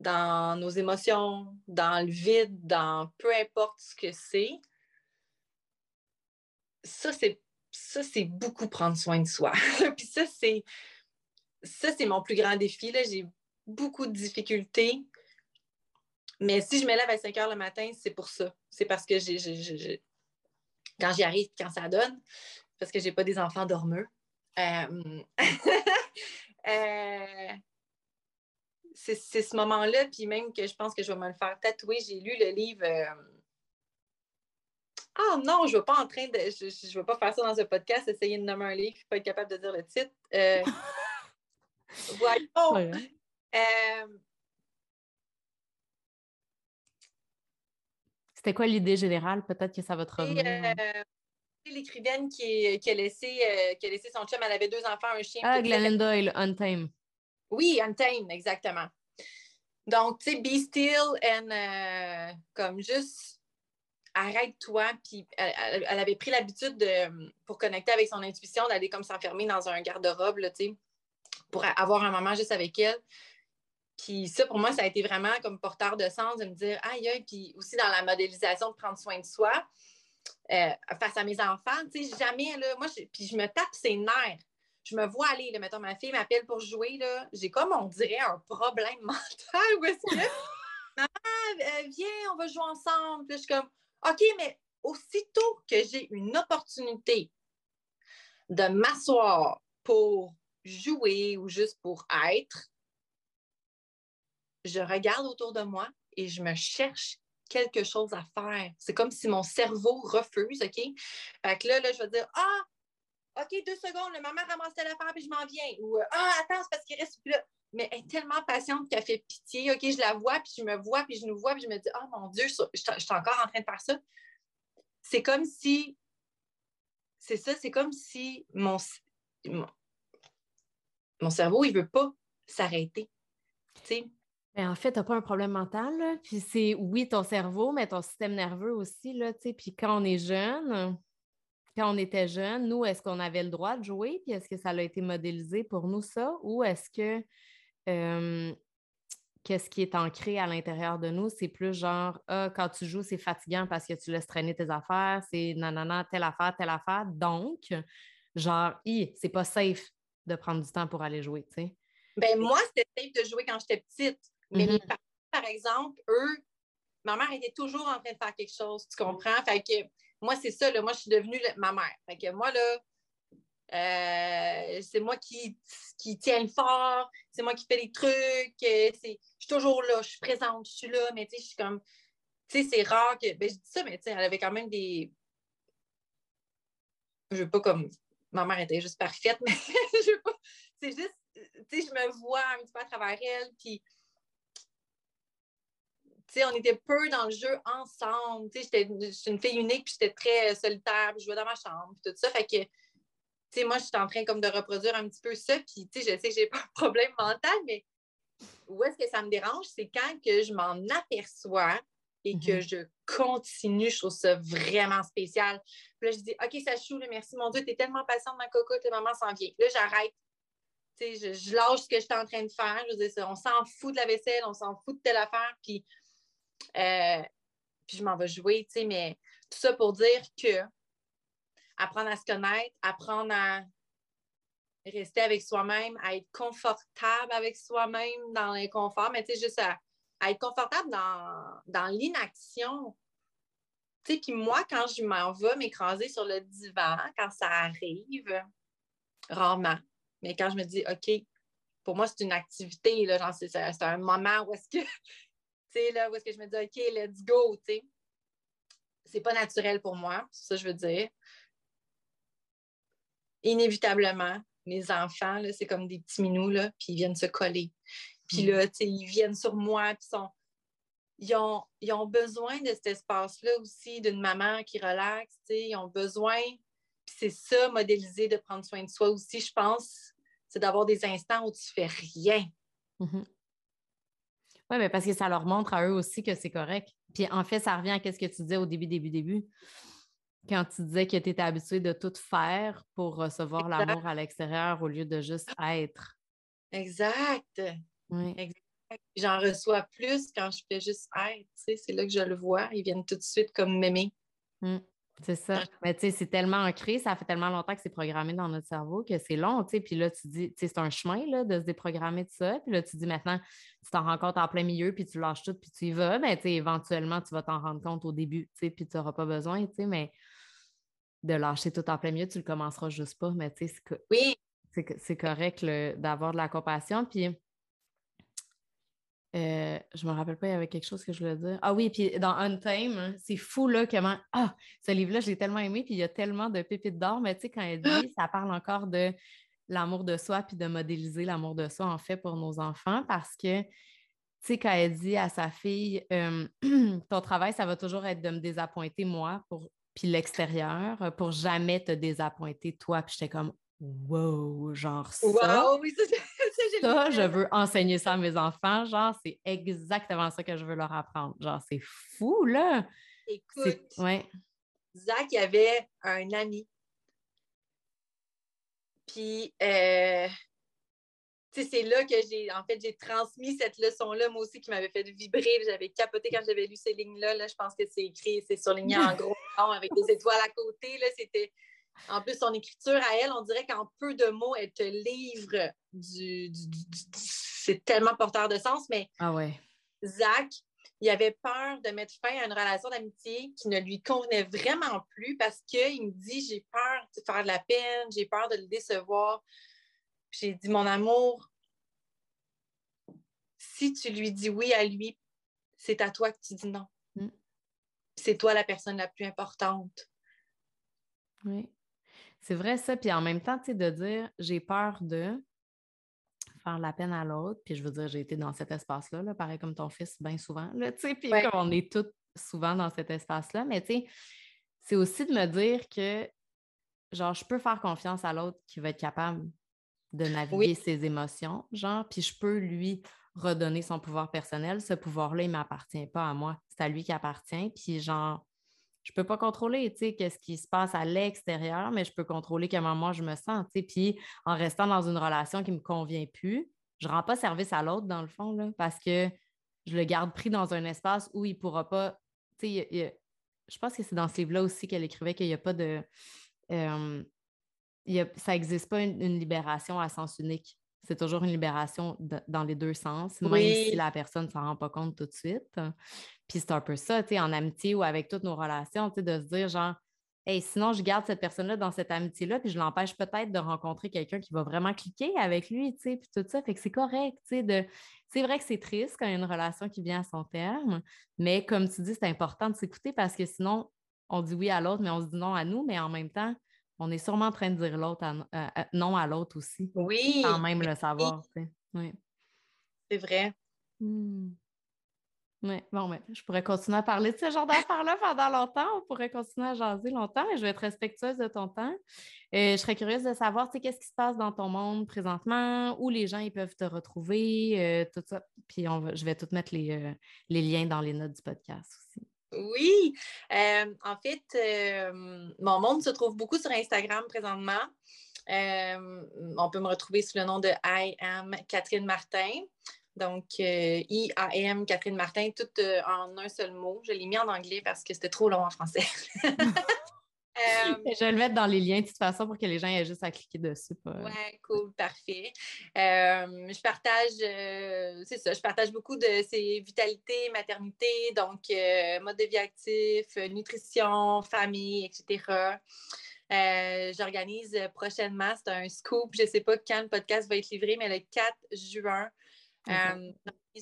dans nos émotions, dans le vide, dans peu importe ce que c'est. Ça, c'est ça, c'est beaucoup prendre soin de soi. Puis ça, c'est ça, c'est mon plus grand défi. J'ai beaucoup de difficultés. Mais si je me lève à 5 heures le matin, c'est pour ça. C'est parce que j'ai, quand j'y arrive, quand ça donne, parce que je n'ai pas des enfants dormeux. Euh, euh, c'est ce moment-là, puis même que je pense que je vais me le faire tatouer. J'ai lu le livre. Euh, ah non, je ne vais pas en train de. Je ne vais pas faire ça dans un podcast, essayer de nommer un livre, pas être capable de dire le titre. Voyons. C'était quoi l'idée générale? Peut-être que ça va te revenir l'écrivaine qui, qui, a laissé, euh, qui a laissé son chum, elle avait deux enfants, un chien. Ah, Glennon Doyle, Untame. Oui, Untame, exactement. Donc, tu sais, be still and euh, comme juste arrête-toi. Puis elle, avait pris l'habitude de, pour connecter avec son intuition, d'aller comme s'enfermer dans un garde-robe, tu sais, pour avoir un moment juste avec elle. Puis ça, pour moi, ça a été vraiment comme porteur de sens de me dire, aïe, aïe, puis aussi dans la modélisation de prendre soin de soi. Euh, face à mes enfants. Tu sais, jamais, là, moi, puis je me tape ses nerfs. Je me vois aller, là, mettons, ma fille m'appelle pour jouer, là, j'ai comme, on dirait, un problème mental. Où est-ce que, maman, euh, viens, on va jouer ensemble. Puis je suis comme, OK, mais aussitôt que j'ai une opportunité de m'asseoir pour jouer ou juste pour être, je regarde autour de moi et je me cherche quelque chose à faire. C'est comme si mon cerveau refuse, OK? Fait que là, je vais dire Ah, OK, deux secondes, le maman ramasse l'affaire puis je m'en viens. Ou Ah, attends, c'est parce qu'il reste plus là. Mais elle est tellement patiente qu'elle fait pitié. OK, je la vois, puis je me vois, puis je nous vois, puis je me dis Oh mon Dieu, je, suis encore en train de faire ça. C'est comme si. C'est ça, c'est comme si mon, mon, cerveau, il ne veut pas s'arrêter. Tu sais? Ben, en fait, tu n'as pas un problème mental. Puis c'est, oui, ton cerveau, mais ton système nerveux aussi. Là, puis quand on est jeune, quand on était jeune, nous, est-ce qu'on avait le droit de jouer? Puis est-ce que ça a été modélisé pour nous, ça? Ou est-ce que qu'est-ce qui est ancré à l'intérieur de nous, c'est plus genre, ah, quand tu joues, c'est fatigant parce que tu laisses traîner tes affaires, c'est nanana, telle affaire, telle affaire. Donc, genre, c'est pas safe de prendre du temps pour aller jouer, tu sais. Ben, moi, c'était safe de jouer quand j'étais petite. Mais mes mm-hmm. parents, par exemple, eux, ma mère était toujours en train de faire quelque chose, tu comprends? Fait que moi, c'est ça, là, moi, je suis devenue ma mère. Fait que moi, là, euh, c'est moi qui, qui tiens le fort, c'est moi qui fais les trucs. Euh, je suis toujours là, je suis présente, je suis là, mais tu sais, je suis comme. Tu sais, c'est rare que. Ben, je dis ça, mais tu sais, elle avait quand même des. Je veux pas comme. Ma mère était juste parfaite, mais je veux pas. C'est juste. Tu sais, je me vois un petit peu à travers elle, puis. On était peu dans le jeu ensemble. J'étais une fille unique, puis j'étais très solitaire, puis je jouais dans ma chambre, puis tout ça. Fait que moi, je suis en train comme de reproduire un petit peu ça, puis tu sais, je sais que j'ai pas un problème mental, mais où est-ce que ça me dérange, c'est quand que je m'en aperçois et que mm-hmm. je continue, je trouve ça vraiment spécial. Puis là, je dis, OK, ça choue, merci, mon Dieu, tu es tellement patiente, ma cocotte, la maman s'en vient. Là, j'arrête. Sais, je, lâche ce que je suis en train de faire. Je veux dire, on s'en fout de la vaisselle, on s'en fout de telle affaire, puis, euh, puis je m'en vais jouer, tu sais, mais tout ça pour dire que apprendre à se connaître, apprendre à rester avec soi-même, à être confortable avec soi-même dans l'inconfort, mais tu sais, juste à, être confortable dans, dans l'inaction. Tu sais, puis moi, quand je m'en vais m'écraser sur le divan, quand ça arrive, rarement, mais quand je me dis, OK, pour moi, c'est une activité, là, genre, c'est, un moment où est-ce que, sais, là, où est-ce que je me dis, OK, let's go, tu sais. C'est pas naturel pour moi, c'est ça que je veux dire inévitablement, mes enfants, c'est comme des petits minous, là, puis ils viennent se coller. Puis mm. là, ils viennent sur moi, puis sont... Ils ont, ils ont besoin de cet espace-là aussi, d'une maman qui relaxe, ils ont besoin, puis c'est ça, modéliser, de prendre soin de soi aussi, je pense, c'est d'avoir des instants où tu fais rien. Mm-hmm. Oui, mais parce que ça leur montre à eux aussi que c'est correct. Puis en fait, ça revient à ce que tu disais au début, début, début quand tu disais que tu étais habitué de tout faire pour recevoir l'amour à l'extérieur au lieu de juste être. Exact. J'en reçois plus quand je fais juste être. c'est là que je le vois. Ils viennent tout de suite comme m'aimer. Mmh. C'est ça. Mais tu sais, c'est tellement ancré, ça fait tellement longtemps que c'est programmé dans notre cerveau que c'est long, tu sais. Puis là, tu dis, tu sais, c'est un chemin là, de se déprogrammer de ça. Puis là, tu dis maintenant, tu t'en rends compte en plein milieu, puis tu lâches tout, puis tu y vas. Mais tu sais, éventuellement, tu vas t'en rendre compte au début, tu sais, puis tu n'auras pas besoin, tu sais. Mais de lâcher tout en plein milieu, tu le commenceras juste pas. Mais tu sais, oui. c'est correct d'avoir de la compassion. Puis euh, je me rappelle pas, il y avait quelque chose que je voulais dire. Ah oui, puis dans Untame, hein, c'est fou là comment. Ah, ce livre-là, je l'ai tellement aimé, puis il y a tellement de pépites d'or, mais tu sais, quand elle dit, ça parle encore de l'amour de soi, puis de modéliser l'amour de soi, en fait, pour nos enfants, parce que, tu sais, quand elle dit à sa fille, euh, ton travail, ça va toujours être de me désappointer, moi, pour puis l'extérieur, pour jamais te désappointer, toi. Puis j'étais comme, wow, genre ça. Wow, oui, ça, ça, je veux enseigner ça à mes enfants. Genre, c'est exactement ça que je veux leur apprendre. Genre, c'est fou, là. Écoute, ouais. Zach, il avait un ami. Puis, euh, c'est là que j'ai, en fait, j'ai transmis cette leçon-là, moi aussi, qui m'avait fait vibrer. J'avais capoté quand j'avais lu ces lignes-là. Là, je pense que c'est écrit, c'est surligné en gros, avec des étoiles à côté. Là, c'était en plus, son écriture à elle, on dirait qu'en peu de mots, elle te livre du. c'est tellement porteur de sens, mais. Ah ouais. Zach, il avait peur de mettre fin à une relation d'amitié qui ne lui convenait vraiment plus parce qu'il me dit j'ai peur de faire de la peine, j'ai peur de le décevoir. J'ai dit mon amour, si tu lui dis oui à lui, c'est à toi que tu dis non. Mm. C'est toi la personne la plus importante. Oui. C'est vrai ça. Puis en même temps, tu sais, de dire j'ai peur de faire la peine à l'autre. Puis je veux dire, j'ai été dans cet espace-là, là, pareil comme ton fils, bien souvent. Là, tu sais, puis on est toutes souvent dans cet espace-là. Mais tu sais, c'est aussi de me dire que, genre, je peux faire confiance à l'autre qui va être capable de naviguer ses émotions, genre, puis je peux lui redonner son pouvoir personnel. Ce pouvoir-là, il ne m'appartient pas à moi. C'est à lui qui appartient. Puis, genre, je peux pas contrôler, qu'est-ce qui se passe à l'extérieur, mais je peux contrôler comment moi je me sens, tu. Puis en restant dans une relation qui me convient plus, je rends pas service à l'autre, dans le fond, là, parce que je le garde pris dans un espace où il pourra pas. Je pense que c'est dans ce livre-là aussi qu'elle écrivait qu'il n'y a pas de. Euh, ça n'existe pas une, libération à sens unique. C'est toujours une libération dans les deux sens, même si la personne ne s'en rend pas compte tout de suite. Puis c'est un peu ça, tu sais, en amitié ou avec toutes nos relations, tu sais, de se dire genre, et sinon, je garde cette personne-là dans cette amitié-là, puis je l'empêche peut-être de rencontrer quelqu'un qui va vraiment cliquer avec lui, tu sais, puis tout ça. Fait que c'est correct, tu sais, de... C'est vrai que c'est triste quand il y a une relation qui vient à son terme, mais comme tu dis, c'est important de s'écouter parce que sinon, on dit oui à l'autre, mais on se dit non à nous, mais en même temps, on est sûrement en train de dire l'autre non à l'autre aussi. Oui. Sans même le savoir. Oui. C'est vrai. Oui, bon, mais je pourrais continuer à parler de ce genre d'affaires-là pendant longtemps. On pourrait continuer à jaser longtemps, mais je vais être respectueuse de ton temps. Euh, je serais curieuse de savoir, qu'est-ce qui se passe dans ton monde présentement, où les gens ils peuvent te retrouver, euh, tout ça. Puis on je vais tout mettre les, euh, les, liens dans les notes du podcast aussi. Oui, en fait, mon monde se trouve beaucoup sur Instagram présentement. on peut me retrouver sous le nom de I am Catherine Martin. Donc, euh, I-A-M, Catherine Martin, tout euh, en un seul mot. Je l'ai mis en anglais parce que c'était trop long en français. Euh, je vais le mettre dans les liens de toute façon pour que les gens aient juste à cliquer dessus. Oui, cool, parfait. je partage, c'est ça, je partage beaucoup de ces vitalités, maternité, donc mode de vie actif, nutrition, famille, etc. J'organise prochainement, c'est un scoop, je ne sais pas quand le podcast va être livré, mais le 4 juin, euh,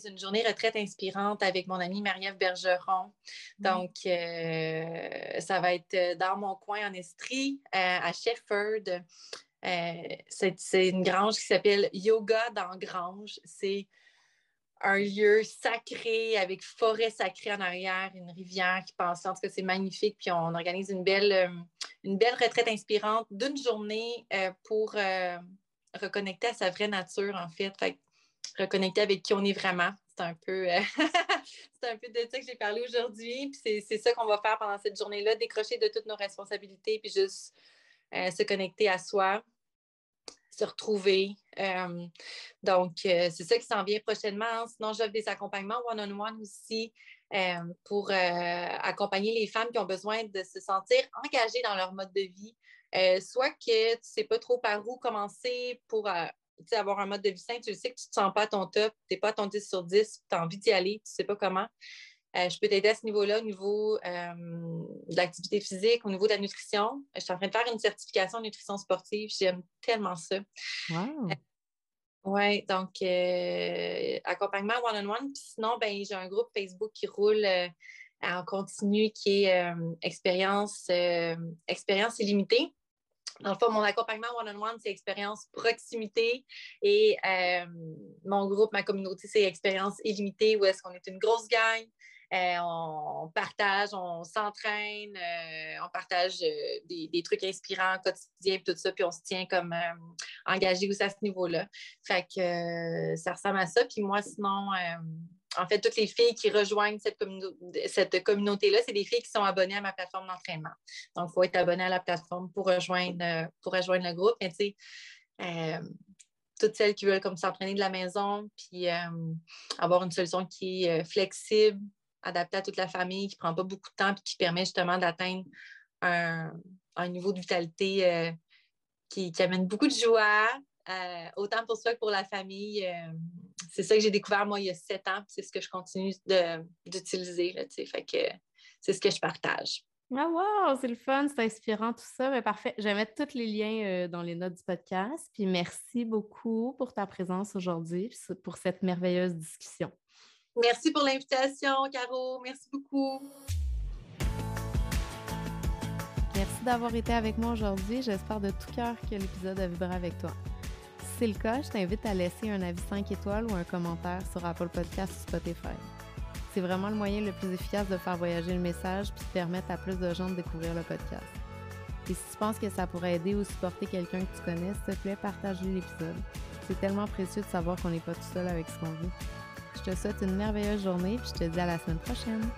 une journée retraite inspirante avec mon amie Marie-Ève Bergeron. Donc, euh, ça va être euh, dans mon coin en Estrie, à Shefford. c'est une grange qui s'appelle Yoga dans Grange. C'est un lieu sacré avec forêt sacrée en arrière, une rivière qui passe. En tout cas, c'est magnifique. Puis on organise une belle, une belle retraite inspirante d'une journée pour reconnecter à sa vraie nature, en fait. fait reconnecter avec qui on est vraiment. C'est un peu, euh, un peu de ça que j'ai parlé aujourd'hui. Puis c'est ça qu'on va faire pendant cette journée-là, décrocher de toutes nos responsabilités, puis juste euh, se connecter à soi, se retrouver. Euh, donc, c'est ça qui s'en vient prochainement. Sinon, j'offre des accompagnements one-on-one aussi pour accompagner les femmes qui ont besoin de se sentir engagées dans leur mode de vie. soit que tu ne sais pas trop par où commencer pour avoir un mode de vie sain, tu sais que tu ne te sens pas à ton top, tu n'es pas à ton 10 sur 10, tu as envie d'y aller, tu ne sais pas comment. Euh, je peux t'aider à ce niveau-là, au niveau euh, de l'activité physique, au niveau de la nutrition. Je suis en train de faire une certification en nutrition sportive. J'aime tellement ça. Wow. Euh, oui, donc accompagnement one-on-one. Puis sinon, ben, j'ai un groupe Facebook qui roule en continu qui est expérience, expérience illimitée. Dans le fond, mon accompagnement one-on-one, c'est expérience proximité et euh, mon groupe, ma communauté, c'est expérience illimitée où est-ce qu'on est une grosse gang. Euh, on, partage, on s'entraîne, euh, on partage des, trucs inspirants quotidiens, tout ça, puis on se tient comme engagé aussi à ce niveau-là. Fait que ça ressemble à ça. Puis moi, sinon, en fait, toutes les filles qui rejoignent cette, communauté-là, c'est des filles qui sont abonnées à ma plateforme d'entraînement. Donc, il faut être abonné à la plateforme pour rejoindre, euh, le groupe. Mais tu sais, euh, toutes celles qui veulent comme s'entraîner de la maison, puis euh, avoir une solution qui est flexible, adaptée à toute la famille, qui ne prend pas beaucoup de temps, puis qui permet justement d'atteindre un, niveau de vitalité qui, amène beaucoup de joie, autant pour soi que pour la famille c'est ça que j'ai découvert, moi, il y a sept ans, c'est ce que je continue d'utiliser, fait que c'est ce que je partage. Ah wow, c'est le fun, c'est inspirant tout ça. Mais parfait. Je vais mettre tous les liens euh, dans les notes du podcast. Puis merci beaucoup pour ta présence aujourd'hui, pour cette merveilleuse discussion. Merci pour l'invitation, Caro. Merci beaucoup. Merci d'avoir été avec moi aujourd'hui. J'espère de tout cœur que l'épisode a vibré avec toi c'est le cas, je t'invite à laisser un avis 5 étoiles ou un commentaire sur Apple Podcast ou Spotify. C'est vraiment le moyen le plus efficace de faire voyager le message puis de permettre à plus de gens de découvrir le podcast. Et si tu penses que ça pourrait aider ou supporter quelqu'un que tu connais, s'il te plaît, partage l'épisode. C'est tellement précieux de savoir qu'on n'est pas tout seul avec ce qu'on vit. Je te souhaite une merveilleuse journée puis je te dis à la semaine prochaine.